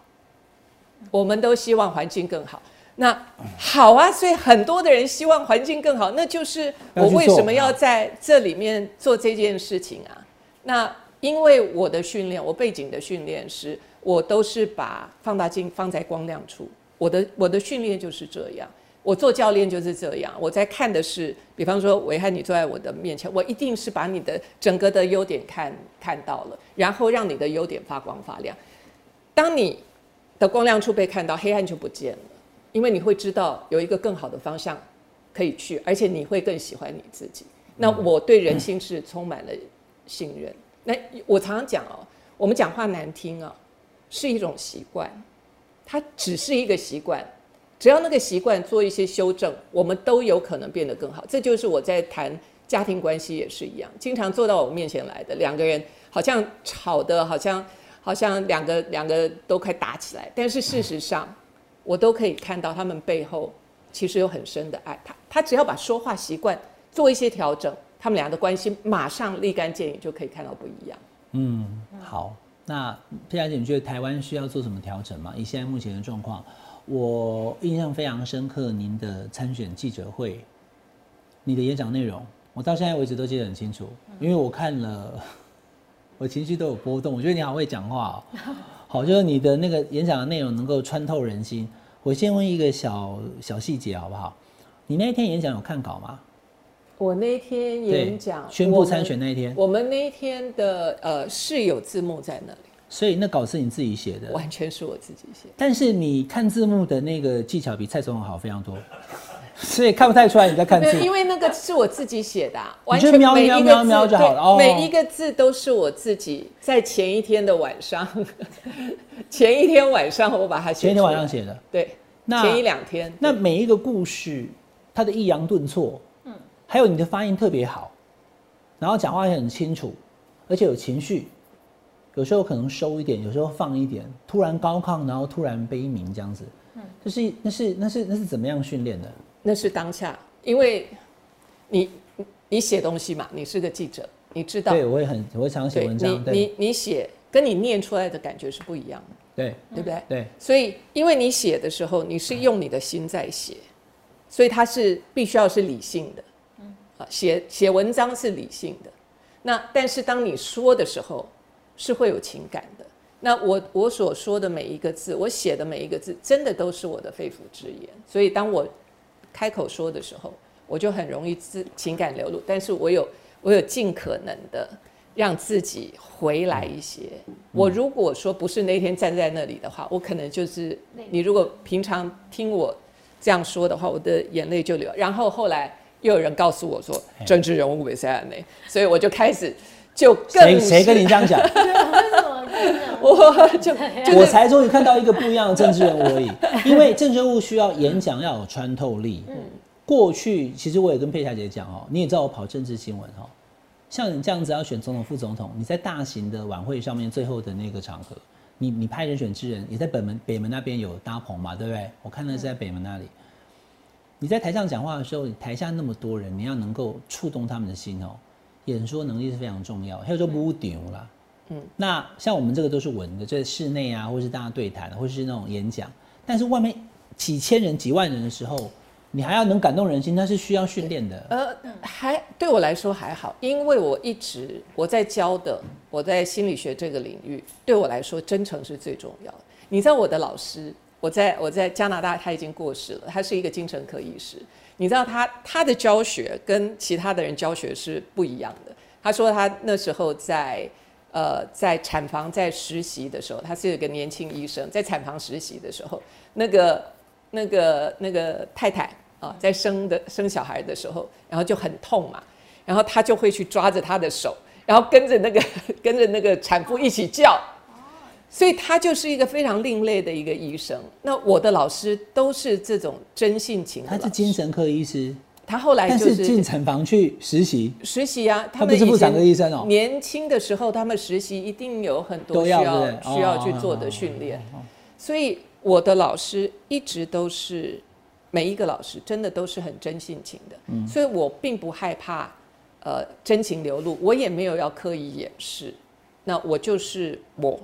我们都希望环境更好。那好啊，所以很多的人希望环境更好，那就是我为什么要在这里面做这件事情啊？那因为我的训练，我背景的训练是，我都是把放大镜放在光亮处，我的我的训练就是这样。我做教练就是这样，我在看的是，比方说维汉，你坐在我的面前，我一定是把你的整个的优点看看到了，然后让你的优点发光发亮。当你的光亮处被看到，黑暗就不见了，因为你会知道有一个更好的方向可以去，而且你会更喜欢你自己。那我对人心是充满了信任。那我常常讲哦，我们讲话难听啊、是一种习惯，它只是一个习惯。只要那个习惯做一些修正，我们都有可能变得更好。这就是我在谈家庭关系也是一样，经常坐到我面前来的两个人，好像吵的，好像好像两个两个都快打起来，但是事实上，我都可以看到他们背后其实有很深的爱。他他只要把说话习惯做一些调整，他们俩的关系马上立竿见影，就可以看到不一样。嗯，好。那佩佳姐，你觉得台湾需要做什么调整吗？以现在目前的状况，我印象非常深刻，您的参选记者会，你的演讲内容，我到现在为止都记得很清楚，因为我看了，(laughs) 我情绪都有波动。我觉得你好会讲话哦，好，就是你的那个演讲的内容能够穿透人心。我先问一个小小细节好不好？你那一天演讲有看稿吗？我那一天演讲宣布参选那一天，我们那一天的呃是有字幕在那里，所以那稿是你自己写的，完全是我自己写。但是你看字幕的那个技巧比蔡总统好非常多，(laughs) 所以看不太出来你在看字，。因为那个是我自己写的、啊，完全瞄瞄瞄每一个字瞄就好了哦每一个字都是我自己在前一天的晚上，(laughs) 前一天晚上我把它写。前一天晚上，写的，对，那前一两天。那每一个故事它的抑扬顿挫，嗯，还有你的发音特别好，然后讲话也很清楚，而且有情绪，有时候可能收一点，有时候放一点，突然高亢，然后突然悲鸣这样子，嗯，就是那是那是那是怎么样训练的？那是当下，因为你你写东西嘛，你是个记者，你知道，对我也很我也常常写文章，你你你写跟你念出来的感觉是不一样的，对。对不对？对，所以，因为你写的时候，你是用你的心在写，所以它是必须要是理性的。嗯。啊，写写文章是理性的，那但是当你说的时候，是会有情感的。那我我所说的每一个字，我写的每一个字，真的都是我的肺腑之言。所以当我开口说的时候，我就很容易自情感流露。但是我有我有尽可能的让自己回来一些。我如果说不是那天站在那里的话，我可能就是你如果平常听我这样说的话，我的眼泪就流。然后后来又有人告诉我说，政治人物没塞安内，所以我就开始就更谁谁跟你这样讲？(laughs) (laughs) 我就就我才终于看到一个不一样的政治人物而已。(laughs) 因为政治人物需要演讲要有穿透力。嗯过去其实我也跟佩霞姐讲哦，你也知道我跑政治新闻哦，像你这样子要选总统、副总统，你在大型的晚会上面最后的那个场合，你你派人选之人也在北门北门那边有搭棚嘛，对不对？我看的是在北门那里。你在台上讲话的时候，你台下那么多人，你要能够触动他们的心哦，演说能力是非常重要。还有说不丢啦，嗯，那像我们这个都是文的，在室内啊，或是大家对谈，或是那种演讲，但是外面几千人、几万人的时候，你还要能感动人心，那是需要训练的。呃，还对我来说还好，因为我一直我在教的，我在心理学这个领域，对我来说真诚是最重要的。你知道我的老师，我在我在加拿大，他已经过世了，他是一个精神科医师。你知道他他的教学跟其他的人教学是不一样的。他说他那时候在呃在产房在实习的时候，他是一个年轻医生，在产房实习的时候，那个那个那个太太啊，在生的生小孩的时候，然后就很痛嘛，然后他就会去抓着她的手，然后跟着那个 (laughs) 跟着那个产妇一起叫，所以他就是一个非常另类的一个医生。那我的老师都是这种真性情的他，是精神科医师，他后来就是进产房去实习，实习啊，他他们是妇产科医生哦。年轻的时候，他们实习一定有很多需要需要哦去做的训练。所以我的老师一直都是每一个老师真的都是很真性情的，嗯。所以我并不害怕呃真情流露，我也没有要刻意掩饰。那我就是我，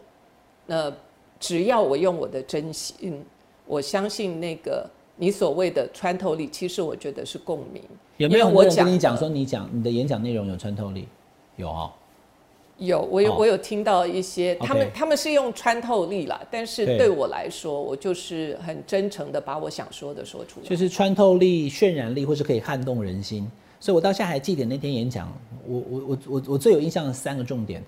那只要我用我的真心，我相信那个你所谓的穿透力，其实我觉得是共鸣。有没有我讲跟你讲说你讲你的演讲内容有穿透力？有哦，有，我有、哦我有听到一些，他们他们是用穿透力啦，但是对对我来说，我就是很真诚的把我想说的说出来。就是穿透力、渲染力，或是可以撼动人心。所以我到现在还记得那天演讲，我我我我我最有印象的三个重点。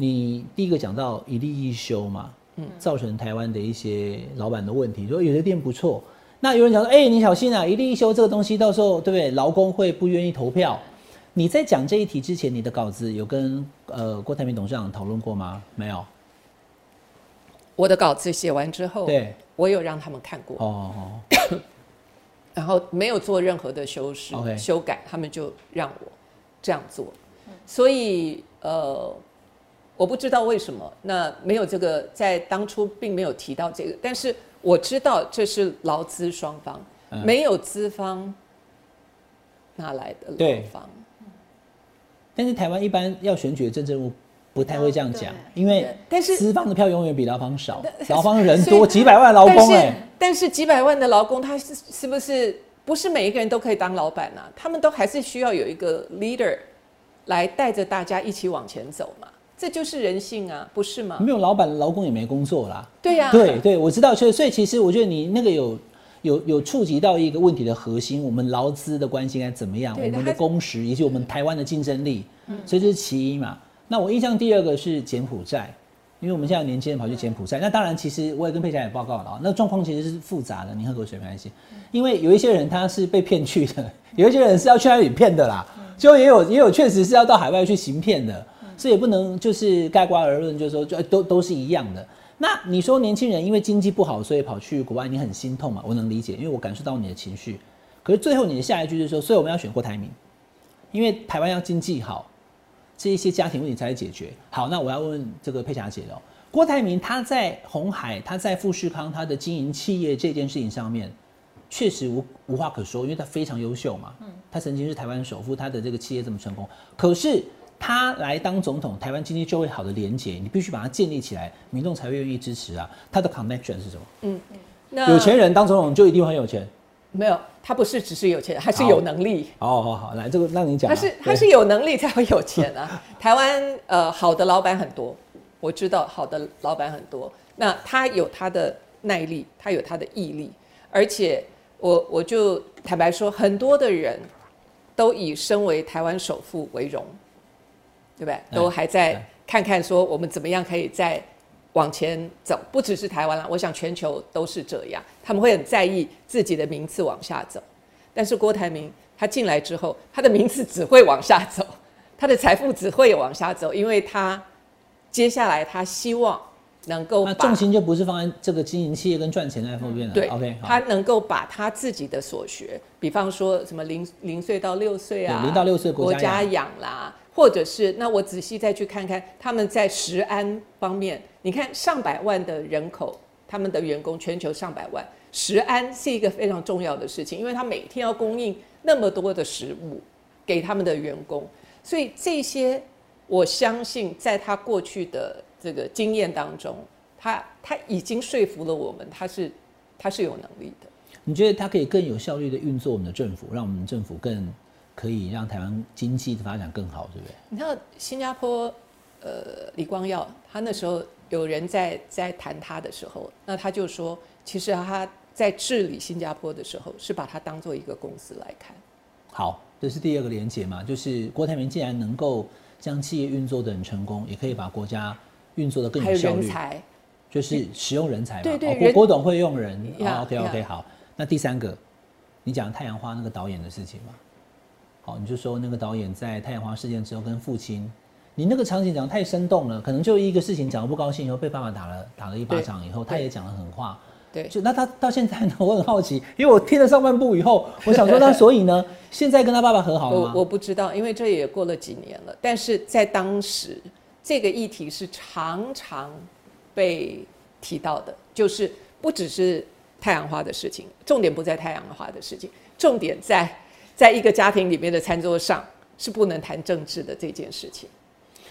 你第一个讲到一例一休嘛，嗯，造成台湾的一些老板的问题，说有的店不错，那有人讲说，哎、你小心啊，一例一休这个东西到时候对不对？劳工会不愿意投票。你在讲这一题之前，你的稿子有跟呃郭台铭董事长讨论过吗？没有。我的稿子写完之后，对，我有让他们看过，哦哦，(coughs) 然后没有做任何的修饰修改，他们就让我这样做。所以呃，我不知道为什么，那没有这个在当初并没有提到这个，但是我知道这是劳资双方，嗯没有资方哪来的劳对方？但是台湾一般要选举的政治人物不太会这样讲，因为但是资方的票永远比劳方少，(laughs) 劳方人多，几百万劳但是工哎、但是几百万的劳工，他是是不是不是每一个人都可以当老板啊？他们都还是需要有一个 leader 来带着大家一起往前走嘛，这就是人性啊，不是吗？没有老板，劳工也没工作啦。对呀、对对，我知道，所以所以其实我觉得你那个有有有触及到一个问题的核心，我们劳资的关系应该怎么样，我对们的工时以及我们台湾的竞争力，所以这是其一嘛。那我印象第二个是柬埔寨，因为我们现在年轻人跑去柬埔寨，那当然其实我也跟佩霞也报告了啊，那状况其实是复杂的，你喝口水没关系，因为有一些人他是被骗去的，有一些人是要去那里骗的啦，就也有也有确实是要到海外去行骗的，这也不能就是盖棺而论，就是说就都都是一样的。那你说年轻人因为经济不好，所以跑去国外，你很心痛嘛？我能理解，因为我感受到你的情绪。可是最后你的下一句就是说，所以我们要选郭台铭，因为台湾要经济好，这一些家庭问题才会解决。好，那我要问问这个佩霞姐了，郭台铭他在红海，他在富士康，他的经营企业这件事情上面，确实无无话可说，因为他非常优秀嘛。嗯，他曾经是台湾首富，他的这个企业这么成功，可是他来当总统，台湾经济就会好的连结，你必须把它建立起来，民众才会愿意支持啊。他的 connection 是什么？嗯，那有钱人当总统就一定会很有钱。没有，他不是只是有钱人，他是有能力。好好好，来这个让你讲啊。他是他是有能力才会有钱啊。(laughs) 台湾呃好的老板很多，我知道好的老板很多。那他有他的耐力，他有他的毅力，而且我我就坦白说，很多的人都以身为台湾首富为荣，对不对？都还在看看说我们怎么样可以再往前走，不只是台湾了，我想全球都是这样，他们会很在意自己的名次往下走。但是郭台铭他进来之后，他的名次只会往下走，他的财富只会往下走，因为他接下来他希望能够把那重心就不是放在这个经营企业跟赚钱那方面了。对，OK，他能够把他自己的所学，比方说什么零零岁到六岁啊，零到六岁国国家养养啦，或者是那我仔细再去看看他们在食安方面，你看上百万的人口，他们的员工全球上百万，食安是一个非常重要的事情，因为他每天要供应那么多的食物给他们的员工，所以这些我相信在他过去的这个经验当中，他他已经说服了我们，他是他是有能力的。你觉得他可以更有效率的运作我们的政府，让我们政府更可以让台湾经济的发展更好，对不对？你知道新加坡，呃，李光耀他那时候有人在在谈他的时候，那他就说，其实他在治理新加坡的时候，是把它当做一个公司来看。好，这是第二个连结嘛，就是郭台铭既然能够将企业运作的很成功，也可以把国家运作的更还有有效率，人才，就是使用人才嘛。对对人哦郭郭董会用人。OK OK 呀好，那第三个，你讲太阳花那个导演的事情嘛？好，你就说那个导演在太阳花事件之后跟父亲，你那个场景讲得太生动了，可能就一个事情讲得不高兴以后被爸爸打了打了一巴掌以后，他也讲了狠话。对，就那他到现在呢，我很好奇，因为我听了上半部以后，我想说，那所以呢，现在跟他爸爸和好了吗？我我不知道，因为这也过了几年了。但是在当时，这个议题是常常被提到的，就是不只是太阳花的事情，重点不在太阳花的事情，重点在在一个家庭里面的餐桌上是不能谈政治的这件事情。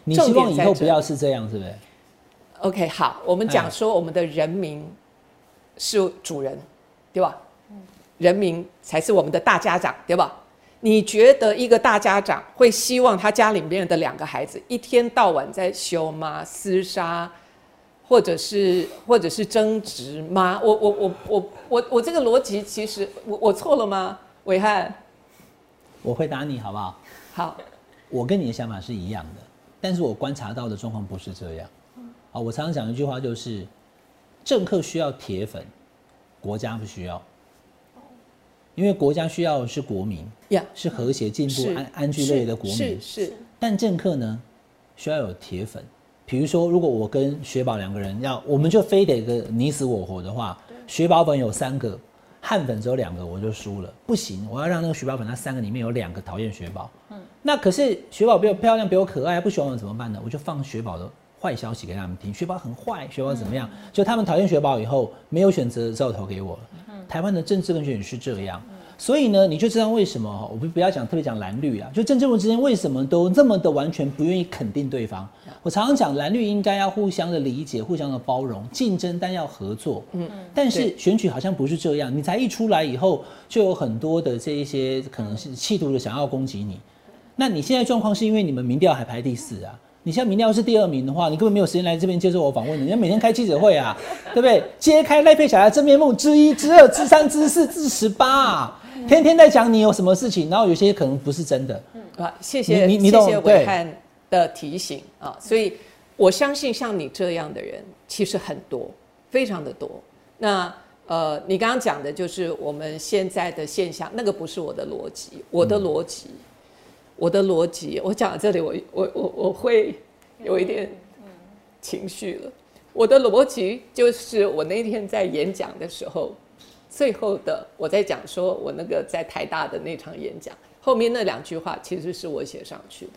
你希望以后不要是这样，是不是？OK，好，我们讲说我们的人民是主人，对吧？人民才是我们的大家长，对吧？你觉得一个大家长会希望他家里面的两个孩子一天到晚在修吗？厮杀，或者是或者是争执吗？我我我我我我这个逻辑其实我我错了吗？伟汉，我回答你好不好？好，我跟你的想法是一样的，但是我观察到的状况不是这样。啊，我常常讲一句话，就是政客需要铁粉，国家不需要，因为国家需要的是国民，呀，是和谐、进步、安安居乐业的国民。是是但政客呢，需要有铁粉。比如说，如果我跟雪宝两个人要，我们就非得个你死我活的话，雪宝粉有三个，汉粉只有两个，我就输了。不行，我要让那个雪宝粉那三个里面有两个讨厌雪宝。嗯，那可是雪宝比我漂亮，比我可爱，不喜欢我怎么办呢？我就放雪宝的坏消息给他们听，雪宝很坏，雪宝怎么样？就他们讨厌雪宝以后，没有选择，只好投给我。台湾的政治跟选举是这样，所以呢，你就知道为什么我不不要讲特别讲蓝绿啊，就政治人之间为什么都这么的完全不愿意肯定对方。我常常讲蓝绿应该要互相的理解、互相的包容，竞争但要合作。嗯，但是选举好像不是这样，你才一出来以后，就有很多的这一些可能是企图的想要攻击你。那你现在状况是因为你们民调还排第四啊？你现在民调是第二名的话，你根本没有时间来这边接受我访问，你要每天开记者会啊，(laughs) 对不对？揭开赖佩霞的真面目之一、之二、之三、之四、之十八啊，天天在讲你有什么事情，然后有些可能不是真的。啊，谢谢你你你谢谢伟汉的提醒啊，所以我相信像你这样的人其实很多，非常的多。那呃，你刚刚讲的就是我们现在的现象，那个不是我的逻辑，我的逻辑，我的逻辑，我讲到这里我，我我我会有一点情绪了。我的逻辑就是我那天在演讲的时候，最后的我在讲说我那个在台大的那场演讲，后面那两句话其实是我写上去的。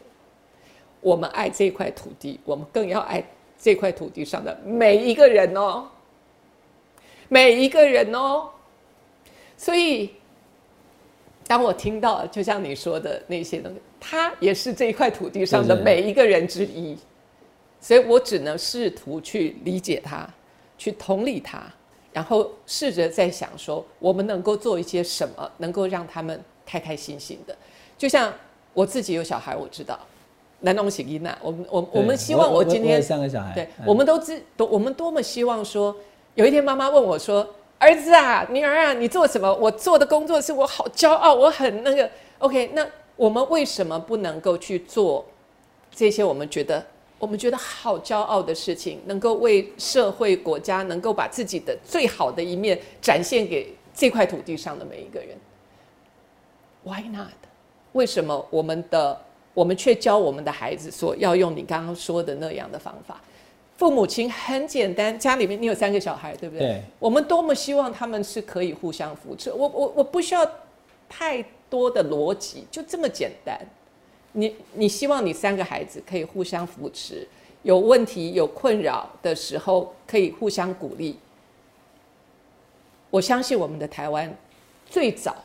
我们爱这块土地，我们更要爱这块土地上的每一个人哦，每一个人哦。所以，当我听到就像你说的那些东西，他也是这一块土地上的每一个人之一，所以我只能试图去理解他，去同理他，然后试着在想说，我们能够做一些什么，能够让他们开开心心的。就像我自己有小孩，我知道，南东喜伊娜，我们我我们希望我今天三个小孩，对，嗯我们都知都我们多么希望说，有一天妈妈问我说：“儿子啊，女儿啊，你做什么？我做的工作是我好骄傲，我很那个。”OK，那我们为什么不能够去做这些我们觉得我们觉得好骄傲的事情，能够为社会国家能够把自己的最好的一面展现给这块土地上的每一个人？Why not？为什么我们的我们却教我们的孩子说要用你刚刚说的那样的方法？父母亲很简单，家里面你有三个小孩，对不对？对我们多么希望他们是可以互相扶持。我我我不需要太多的逻辑，就这么简单。你你希望你三个孩子可以互相扶持，有问题有困扰的时候可以互相鼓励。我相信我们的台湾最早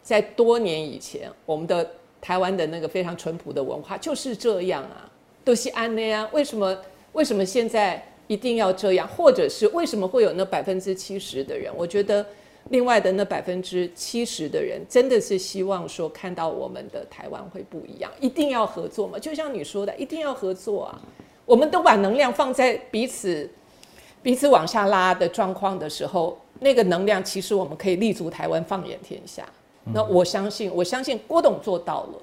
在多年以前，我们的台湾的那个非常淳朴的文化就是这样啊，都是安内啊。为什么为什么现在一定要这样？或者是为什么会有那百分之七十的人？我觉得另外的那百分之七十的人，真的是希望说看到我们的台湾会不一样，一定要合作嘛。就像你说的，一定要合作啊。我们都把能量放在彼此彼此往下拉的状况的时候，那个能量其实我们可以立足台湾，放眼天下。那我相信，我相信郭董做到了。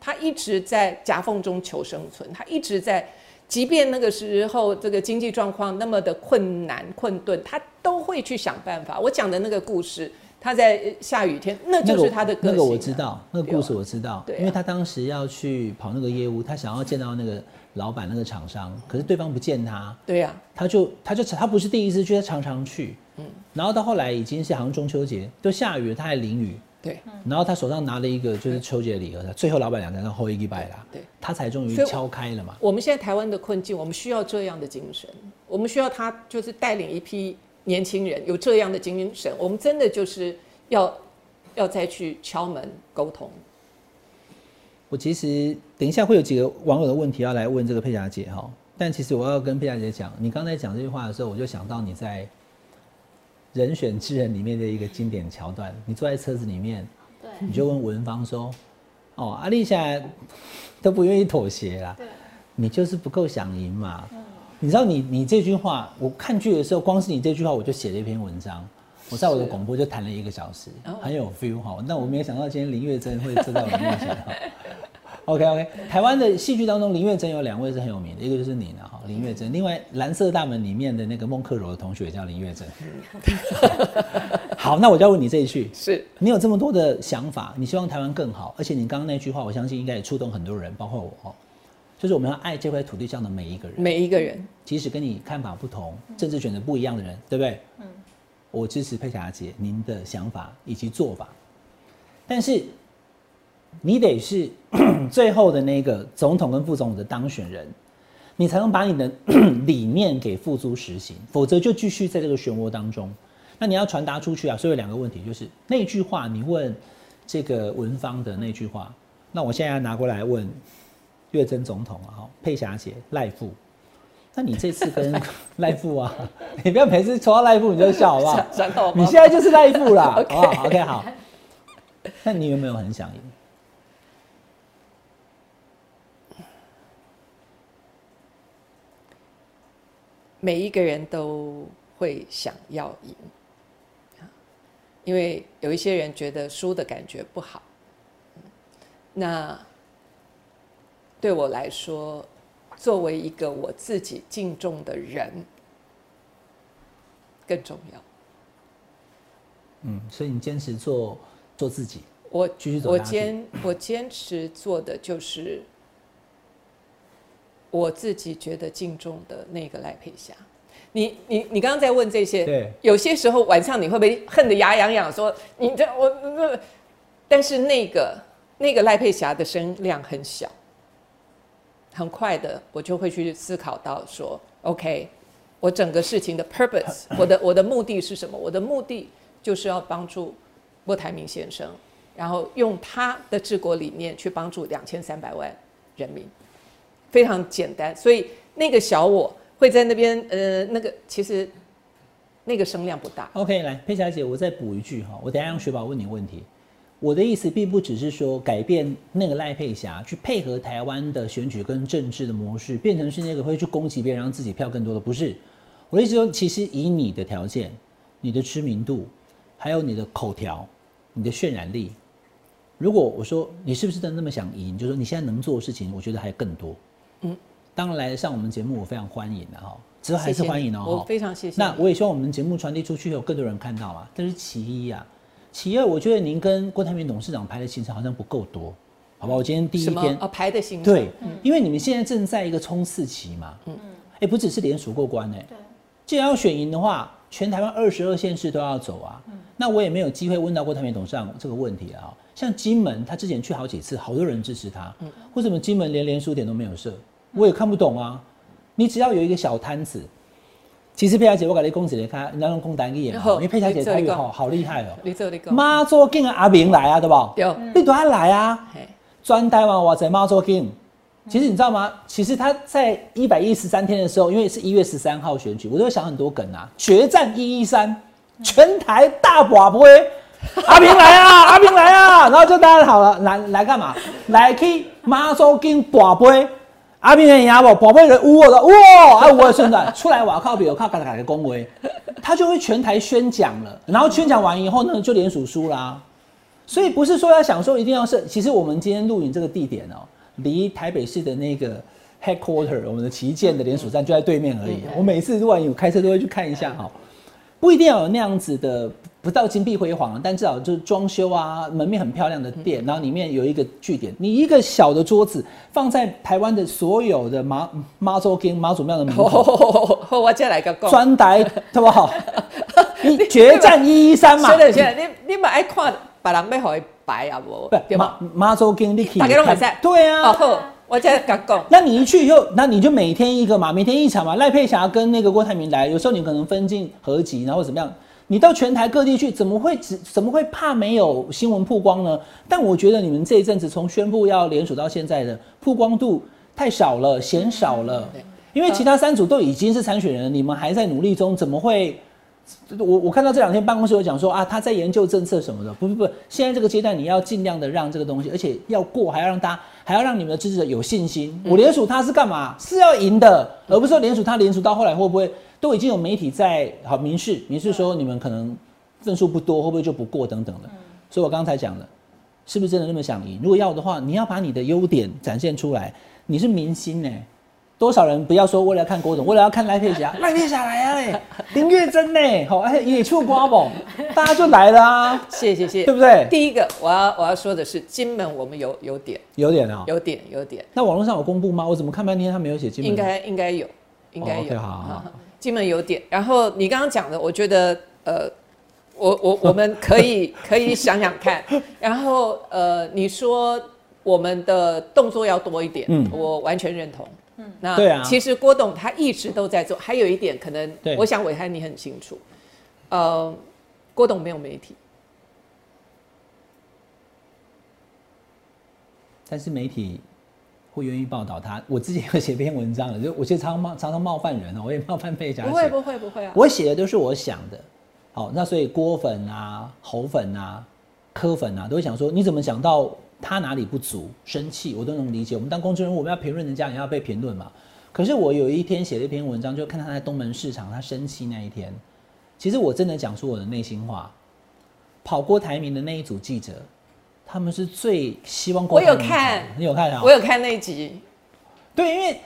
他一直在夹缝中求生存，他一直在，即便那个时候这个经济状况那么的困难困顿，他都会去想办法。我讲的那个故事，他在下雨天，那就是他的个性、啊。那个我知道，那个故事我知道，因为他当时要去跑那个业务，他想要见到那个老板那个厂商，可是对方不见他，对呀、他就他就他不是第一次去，他常常去，嗯，然后到后来已经是好像中秋节都下雨了，他还淋雨，对。然后他手上拿了一个就是秋节礼盒，最后老板娘在那后一礼拜啦，对。他才终于敲开了嘛。我们现在台湾的困境，我们需要这样的精神，我们需要他就是带领一批年轻人有这样的精神，我们真的就是要要再去敲门沟通。我其实等一下会有几个网友的问题要来问这个佩霞姐哈，但其实我要跟佩霞姐讲，你刚才讲这句话的时候，我就想到你在《人选之人》里面的一个经典桥段，你坐在车子里面，对你就问文芳说：“哦，阿丽现在都不愿意妥协啦，你就是不够想赢嘛。你知道你你这句话，我看剧的时候，光是你这句话，我就写了一篇文章。我在我的广播就谈了一个小时，很有 feel 哈。那我没有想到今天林月珍会坐在我面前哈。(laughs) OK OK，台湾的戏剧当中，林月珍有两位是很有名的，一个就是你呢哈，林月珍。另外，《蓝色大门》里面的那个孟克柔的同学叫林月珍。好，那我就要问你这一句：是。你有这么多的想法，你希望台湾更好，而且你刚刚那句话，我相信应该也触动很多人，包括我哦。就是我们要爱这块土地上的每一个人，每一个人，即使跟你看法不同、政治选择不一样的人，对不对？嗯，我支持佩霞姐您的想法以及做法，但是你得是 (clears throat) 最后的那个总统跟副总统的当选人，你才能把你的 (clears throat) 理念给付诸实行，否则就继续在这个漩涡当中。那你要传达出去啊，所以有两个问题，就是那句话你问这个文芳的那句话，那我现在要拿过来问月珍总统啊，佩霞姐赖富。那你这次跟 (laughs) 赖富啊，你不要每次抽到赖富你就笑好不好？你现在就是赖富啦，(laughs) 好不好？OK 好。那你有没有很想赢？每一个人都会想要赢，啊因为有一些人觉得输的感觉不好。那对我来说，作为一个我自己敬重的人，更重要。嗯，所以你坚持做做自己，我我继续走下去坚我坚持做的就是我自己觉得敬重的那个赖佩霞。你你你刚刚在问这些，对，有些时候晚上你会不会恨得牙痒痒，说你这我那，但是那个那个赖佩霞的声量很小，很快的我就会去思考到说，OK，我整个事情的 purpose，(laughs) 我的我的目的是什么？我的目的就是要帮助郭台铭先生，然后用他的治国理念去帮助两千三百万人民，非常简单。所以那个小我会在那边，呃，那个其实那个声量不大。OK，来，佩霞姐，我再补一句哈，我等下让雪宝问你问题。我的意思并不只是说改变那个赖佩霞去配合台湾的选举跟政治的模式，变成是那个会去攻击别人让自己票更多的，不是。我的意思说，其实以你的条件、你的知名度，还有你的口条、你的渲染力，如果我说你是不是真的那么想赢，就是说你现在能做的事情，我觉得还更多。嗯，当然来上我们节目，我非常欢迎的哈，之后还是欢迎哦。我哈非常谢谢那我也希望我们节目传递出去，有更多人看到嘛。这是其一啊，其二，我觉得您跟郭台铭董事长排的行程好像不够多，好吧？我今天第一天啊？排的行程对，因为你们现在正在一个冲刺期嘛，嗯嗯，哎，不只是联署过关哎，对，既然要选赢的话，全台湾二十二县市都要走啊。那我也没有机会问到郭台铭董事长这个问题啊。像金门，他之前去好几次，好多人支持他，为什么金门连连署点都没有设？我也看不懂啊。你只要有一个小摊子，其实佩霞姐我给你公子来看，你要用公单也好，因为佩霞姐台语好好厉害哦。你做你讲，妈祖敬阿明来啊，对不？对，你都要来啊。嘿专台湾哇在妈祖敬。其实你知道吗？其实他在一百一十三天的时候，因为是一月十三号选举，我都会想很多梗啊。决战一一三，全台大寡不会，阿平来啊，阿平来啊，然后就大家好了，来来干嘛？来去妈祖敬寡杯，阿平人赢不？宝贝人呜我的哇，啊我的孙子出来瓦靠比我靠嘎嘎的恭维，他就会全台宣讲了，然后宣讲完以后呢，就连署输啦、所以不是说要想说一定要是，其实我们今天录影这个地点哦、离台北市的那个 headquarter 我们的旗舰的连署站就在对面而已。我每次录完影我开车都会去看一下哈，不一定要有那样子的，不到金碧辉煌，但至少就是装修啊，门面很漂亮的店，然后里面有一个据点，你一个小的桌子放在台湾的所有的妈妈祖跟妈祖庙的门口，好，我再来个讲。专台对不好？(laughs) 你决战一一三嘛，是的，是的，你你嘛爱看别人要互伊排啊无？不对吗？妈妈祖跟你可以大家都看很在对啊，哦好，我再甲讲。那你一去以后，那你就每天一个嘛，每天一场嘛。赖佩霞跟那个郭台铭来，有时候你可能分进合集，然后怎么样？你到全台各地去，怎么会只怎么会怕没有新闻曝光呢？但我觉得你们这一阵子从宣布要联署到现在的曝光度太少了，嫌少了。因为其他三组都已经是参选人，你们还在努力中，怎么会？我我看到这两天办公室有讲说啊，他在研究政策什么的，不不不，现在这个阶段你要尽量的让这个东西，而且要过，还要让大家，还要让你们的支持者有信心。我联署他是干嘛？是要赢的，而不是说联署他联署到后来会不会都已经有媒体在好明示明示说你们可能分数不多，会不会就不过等等的。所以我刚才讲了，是不是真的那么想赢？如果要的话，你要把你的优点展现出来。你是明星呢、多少人不要说为了看郭总，为了要看赖佩霞，(laughs) 赖佩霞来啊嘞，林月珍呢，好，而且也出瓜 (laughs) 大家就来了啊，谢谢谢谢，对不对？第一个我要我要说的是，金门我们有有点。有点啊、有点有点，那网络上有公布吗？我怎么看半天他没有写金门？应该应该有，应该有。好好金门有点，然后你刚刚讲的，我觉得呃，我我我们可以 (laughs) 可以想想看，然后呃，你说我们的动作要多一点，嗯。我完全认同。嗯，那对啊其实郭董他一直都在做，还有一点可能对，我想伟汉你很清楚，呃，郭董没有媒体，但是媒体会愿意报道他。我自己有写篇文章了，就我其实常常冒常常冒犯人哦，我也冒犯佩霞姐。不会不会不会啊，我写的都是我想的。好，那所以郭粉啊、侯粉啊、柯粉啊，都会想说，你怎么想到他哪里不足，生气，我都能理解。我们当公众人物，我们要评论人家，也要被评论嘛。可是我有一天写了一篇文章，就看他在东门市场，他生气那一天，其实我真的讲出我的内心话。跑郭台名的那一组记者，他们是最希望郭我有看你有看啊？我有看那一集，对，因为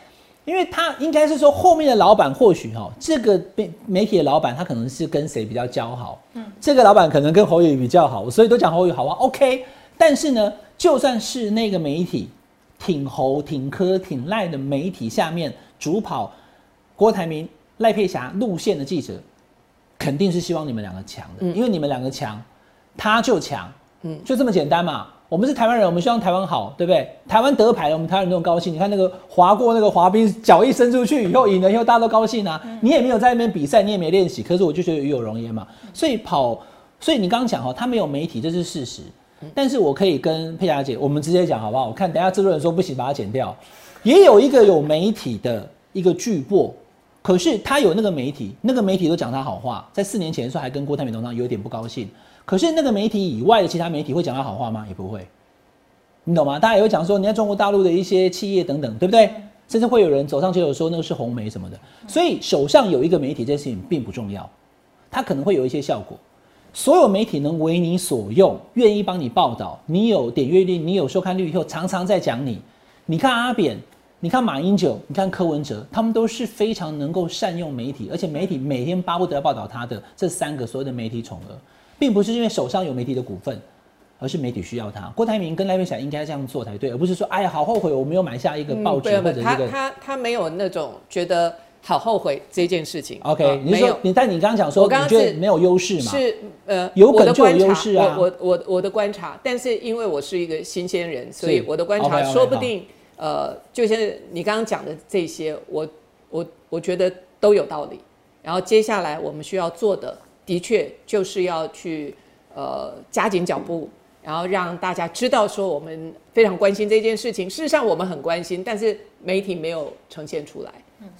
因为他应该是说后面的老板或许哈、这个媒媒体的老板他可能是跟谁比较交好，嗯，这个老板可能跟侯宇比较好，所以都讲侯宇好啊，OK。但是呢，就算是那个媒体挺侯、挺柯、挺赖的媒体下面主跑郭台铭赖佩霞路线的记者，肯定是希望你们两个强的，因为你们两个强，他就强，嗯，就这么简单嘛。我们是台湾人，我们希望台湾好，对不对？台湾得牌了，我们台湾人都高兴。你看那个滑过那个滑冰，脚一伸出去以后赢了以后，大家都高兴啊。你也没有在那边比赛，你也没练习，可是我就觉得与有荣焉嘛。所以跑，所以你刚刚讲哈，他没有媒体，这是事实。但是我可以跟佩霞姐，我们直接讲好不好？我看等下制作人说不行，把它剪掉。也有一个有媒体的一个巨擘，可是他有那个媒体，那个媒体都讲他好话，在四年前的时候还跟郭台铭同上有点不高兴。可是那个媒体以外的其他媒体会讲他好话吗？也不会，你懂吗？大家也会讲说，你在中国大陆的一些企业等等，对不对？甚至会有人走上街头说那个是红媒什么的。所以手上有一个媒体这件事情并不重要，它可能会有一些效果。所有媒体能为你所用，愿意帮你报道，你有点阅率，你有收看率以后，常常在讲你。你看阿扁，你看马英九，你看柯文哲，他们都是非常能够善用媒体，而且媒体每天巴不得要报道他的这三个所有的媒体宠儿。并不是因为手上有媒体的股份，而是媒体需要他。郭台铭跟赖佩霞应该这样做才对，而不是说哎呀好后悔我没有买下一个报纸或者他他他没有那种觉得好后悔这件事情。OK，你说你但你刚刚讲说，我刚刚没有优势嘛？是呃，有可能就有优势啊。我我我的观察，但是因为我是一个新鲜人，所以我的观察说不定呃，就像你刚刚讲的这些，我我我觉得都有道理。然后接下来我们需要做的。的确，就是要去呃加紧脚步，然后让大家知道说我们非常关心这件事情。事实上，我们很关心，但是媒体没有呈现出来，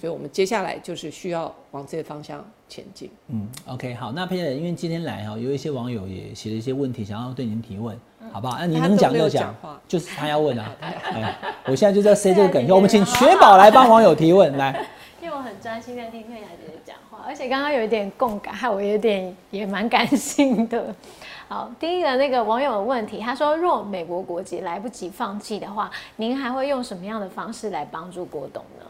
所以我们接下来就是需要往这个方向前进。嗯，OK，好，那佩姐，因为今天来哈，有一些网友也写了一些问题，想要对您提问，好不好？那你能讲就讲，就是他要问啊。(laughs) 我现在就在塞这个梗，我们请雪宝来帮网友提问，(laughs) 来。因为我很专心在听佩雅姐姐讲话。而且刚刚有一点共感，害我有点也蛮感性的。(laughs) 好，第一个那个网友的问题，他说：若美国国籍来不及放弃的话，您还会用什么样的方式来帮助郭董呢？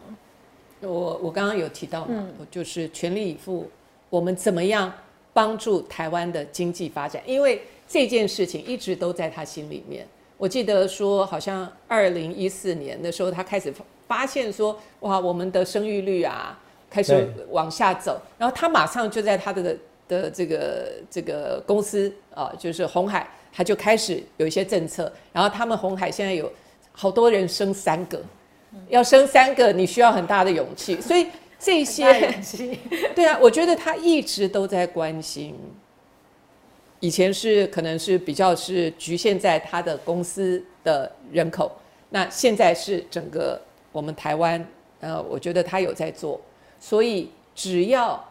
我我刚刚有提到嘛，我就是全力以赴，我们怎么样帮助台湾的经济发展？因为这件事情一直都在他心里面。我记得说，好像二零一四年的时候，他开始发现说，哇，我们的生育率啊。开始往下走，然后他马上就在他的的这个这个公司啊，就是红海，他就开始有一些政策。然后他们红海现在有好多人生三个，要生三个，你需要很大的勇气。所以这些，(laughs) 对啊，我觉得他一直都在关心。以前是可能是比较是局限在他的公司的人口，那现在是整个我们台湾，呃，我觉得他有在做。所以，只要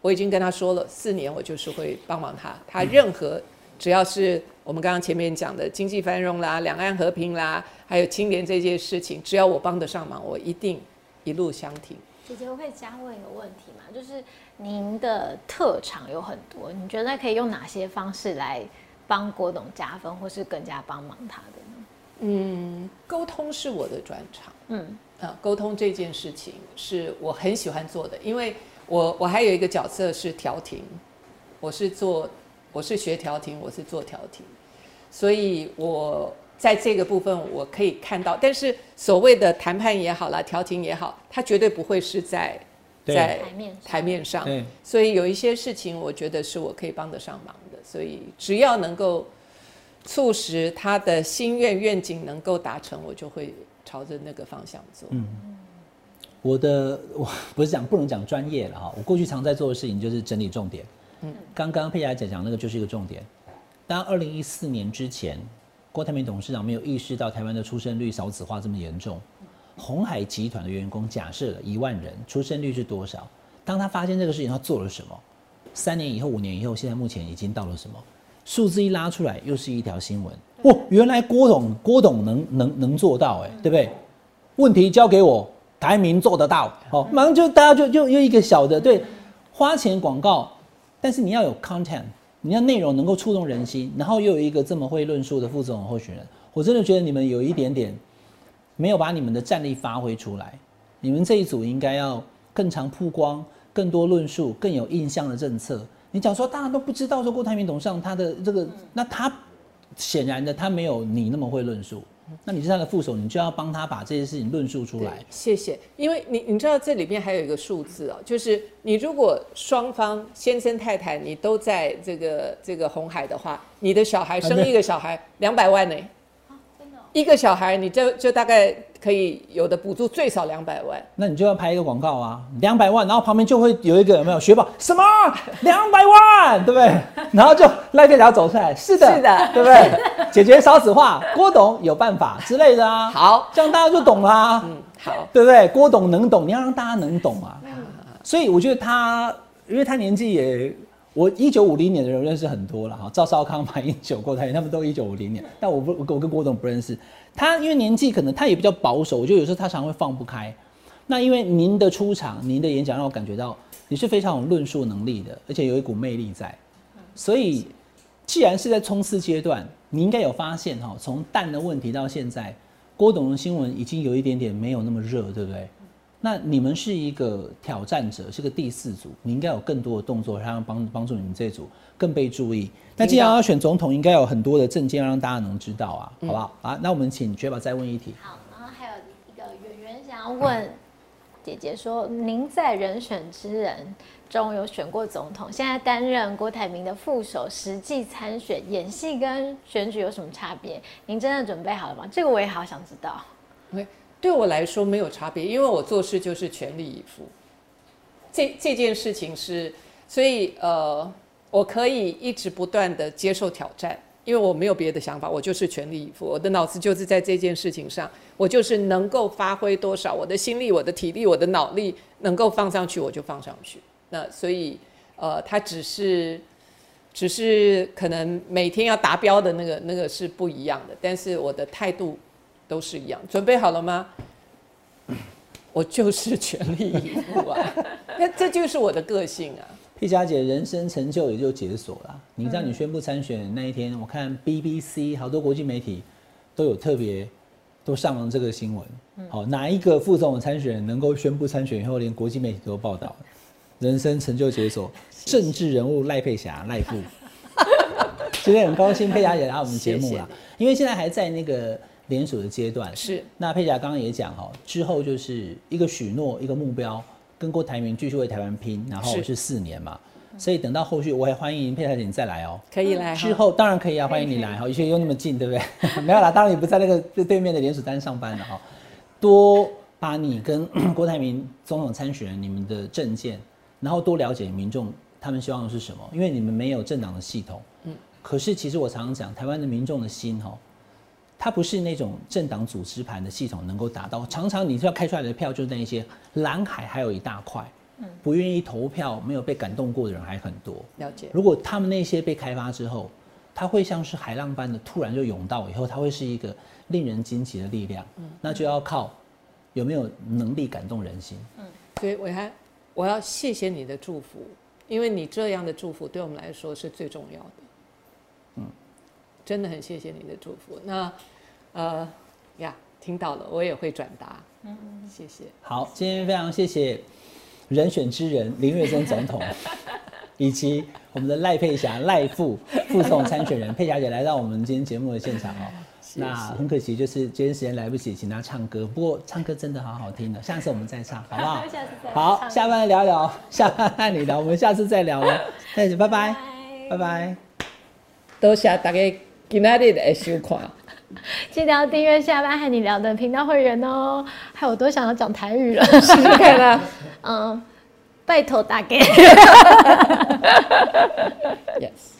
我已经跟他说了，四年我就是会帮忙他。他任何只要是我们刚刚前面讲的经济繁荣啦、两岸和平啦，还有青年这件事情，只要我帮得上忙，我一定一路相挺。姐姐，我可以加问一个问题吗？就是您的特长有很多，你觉得可以用哪些方式来帮郭董加分，或是更加帮忙他的呢？嗯，沟通是我的专长。嗯。啊，沟通这件事情是我很喜欢做的，因为我我还有一个角色是调停，我是做我是学调停，我是做调停，所以我在这个部分我可以看到，但是所谓的谈判也好啦，调停也好，它绝对不会是在在台面台面上，所以有一些事情我觉得是我可以帮得上忙的，所以只要能够促使他的心愿愿景能够达成，我就会。朝着那个方向做。嗯，我的 (laughs) 我不是讲不能讲专业了哈。我过去常在做的事情就是整理重点。嗯，刚刚佩霞姐讲那个就是一个重点。当二零一四年之前，郭台铭董事长没有意识到台湾的出生率少子化这么严重，红海集团的员工假设了一万人出生率是多少？当他发现这个事情，他做了什么？三年以后、五年以后，现在目前已经到了什么？数字一拉出来，又是一条新闻。哦，原来郭董郭董能能能做到，哎，对不对？问题交给我，台民做得到。好，马上就大家就就又一个小的对，花钱广告，但是你要有 content，你要内容能够触动人心，然后又有一个这么会论述的副总统候选人，我真的觉得你们有一点点没有把你们的战力发挥出来。你们这一组应该要更常曝光，更多论述，更有印象的政策。你讲说大家都不知道说郭台铭董事长他的这个，那他显然的他没有你那么会论述，那你是他的副手，你就要帮他把这些事情论述出来。谢谢，因为你你知道这里面还有一个数字哦，就是你如果双方先生太太你都在这个这个红海的话，你的小孩生一个小孩两百万呢，一个小孩你就就大概可以有的补助最少两百万。那你就要拍一个广告啊，两百万，然后旁边就会有一个有没有雪宝什么两百万，对不对？然后就赖佩霞走出来，是的，是的对不对？(laughs) 解决少子化，郭董有办法之类的啊。好，这样大家就懂啦、嗯，好，对不对？郭董能懂，你要让大家能懂啊。所以我觉得他，因为他年纪也，我一九五零年的人认识很多了哈，赵少康、马英九、郭台铭他们都一九五零年，但我不，我跟我跟郭董不认识。他因为年纪可能他也比较保守，我觉得有时候他常会放不开。那因为您的出场，您的演讲让我感觉到你是非常有论述能力的，而且有一股魅力在。所以，既然是在冲刺阶段，你应该有发现哈，从蛋的问题到现在，郭董的新闻已经有一点点没有那么热，对不对？那你们是一个挑战者，是个第四组，你应该有更多的动作，让帮帮助你们这组更被注意。那既然要选总统，应该有很多的证件让大家能知道啊，好不好？啊，那我们请绝宝再问一题。好，然后还有一个圆圆想要问姐姐说，您在人选之人中有选过总统，现在担任郭台铭的副手，实际参选，演戏跟选举有什么差别？您真的准备好了吗？这个我也好想知道。OK，对我来说没有差别，因为我做事就是全力以赴。这这件事情是，所以呃，我可以一直不断的接受挑战，因为我没有别的想法，我就是全力以赴。我的脑子就是在这件事情上，我就是能够发挥多少，我的心力、我的体力、我的脑力能够放上去，我就放上去。那所以呃，它只是。只是可能每天要达标的那个那个是不一样的，但是我的态度都是一样。准备好了吗？(laughs) 我就是全力以赴啊！那这就是我的个性啊。佩佳姐人生成就也就解锁了。你知道你宣布参选那一天，我看 BBC 好多国际媒体都有特别都上了这个新闻。好，哪一个副总统参选人能够宣布参选以后，连国际媒体都报道？人生成就解锁，政治人物赖佩霞赖副。(laughs) 今天很高兴佩霞姐来我们节目啦，因为现在还在那个联署的阶段。是。那佩霞刚刚也讲哦，之后就是一个许诺，一个目标，跟郭台铭继续为台湾拼，然后是。是四年嘛，所以等到后续，我也欢迎佩霞姐你再来哦、可以来之后当然可以啊，欢迎你来哈，而且又那么近，对不对？(laughs) 没有啦，当然你不在那个对对面的联署单上班了哈，多把你跟 (clears throat) 郭台铭总统参选人你们的政见，然后多了解民众他们希望的是什么，因为你们没有政党的系统，嗯，可是其实我常常讲，台湾的民众的心哈。它不是那种政党组织盘的系统能够达到，常常你要开出来的票就是那一些蓝海还有一大块，不愿意投票、没有被感动过的人还很多。了解。如果他们那些被开发之后，它会像是海浪般的突然就涌到以后，它会是一个令人惊奇的力量。那就要靠有没有能力感动人心。所以我还我要谢谢你的祝福，因为你这样的祝福对我们来说是最重要的。嗯，真的很谢谢你的祝福。那呃呀，听到了，我也会转达。嗯，谢谢。好，今天非常谢谢人选之人林月珍总统，(laughs) 以及我们的赖佩霞赖副副总参选人佩霞姐来到我们今天节目的现场哦。那很可惜，就是今天时间来不及，请他唱歌。不过唱歌真的好好听的，下次我们再唱，好不好？(laughs) 好，下班聊聊，下班和你聊，我们下次再聊了。那就拜拜，拜拜拜。多谢大家今天的收看。(laughs) 记得要订阅下班和你聊的频道会员哦。害我都想要讲台语了，试试看啊。嗯，拜托大家。(laughs) yes。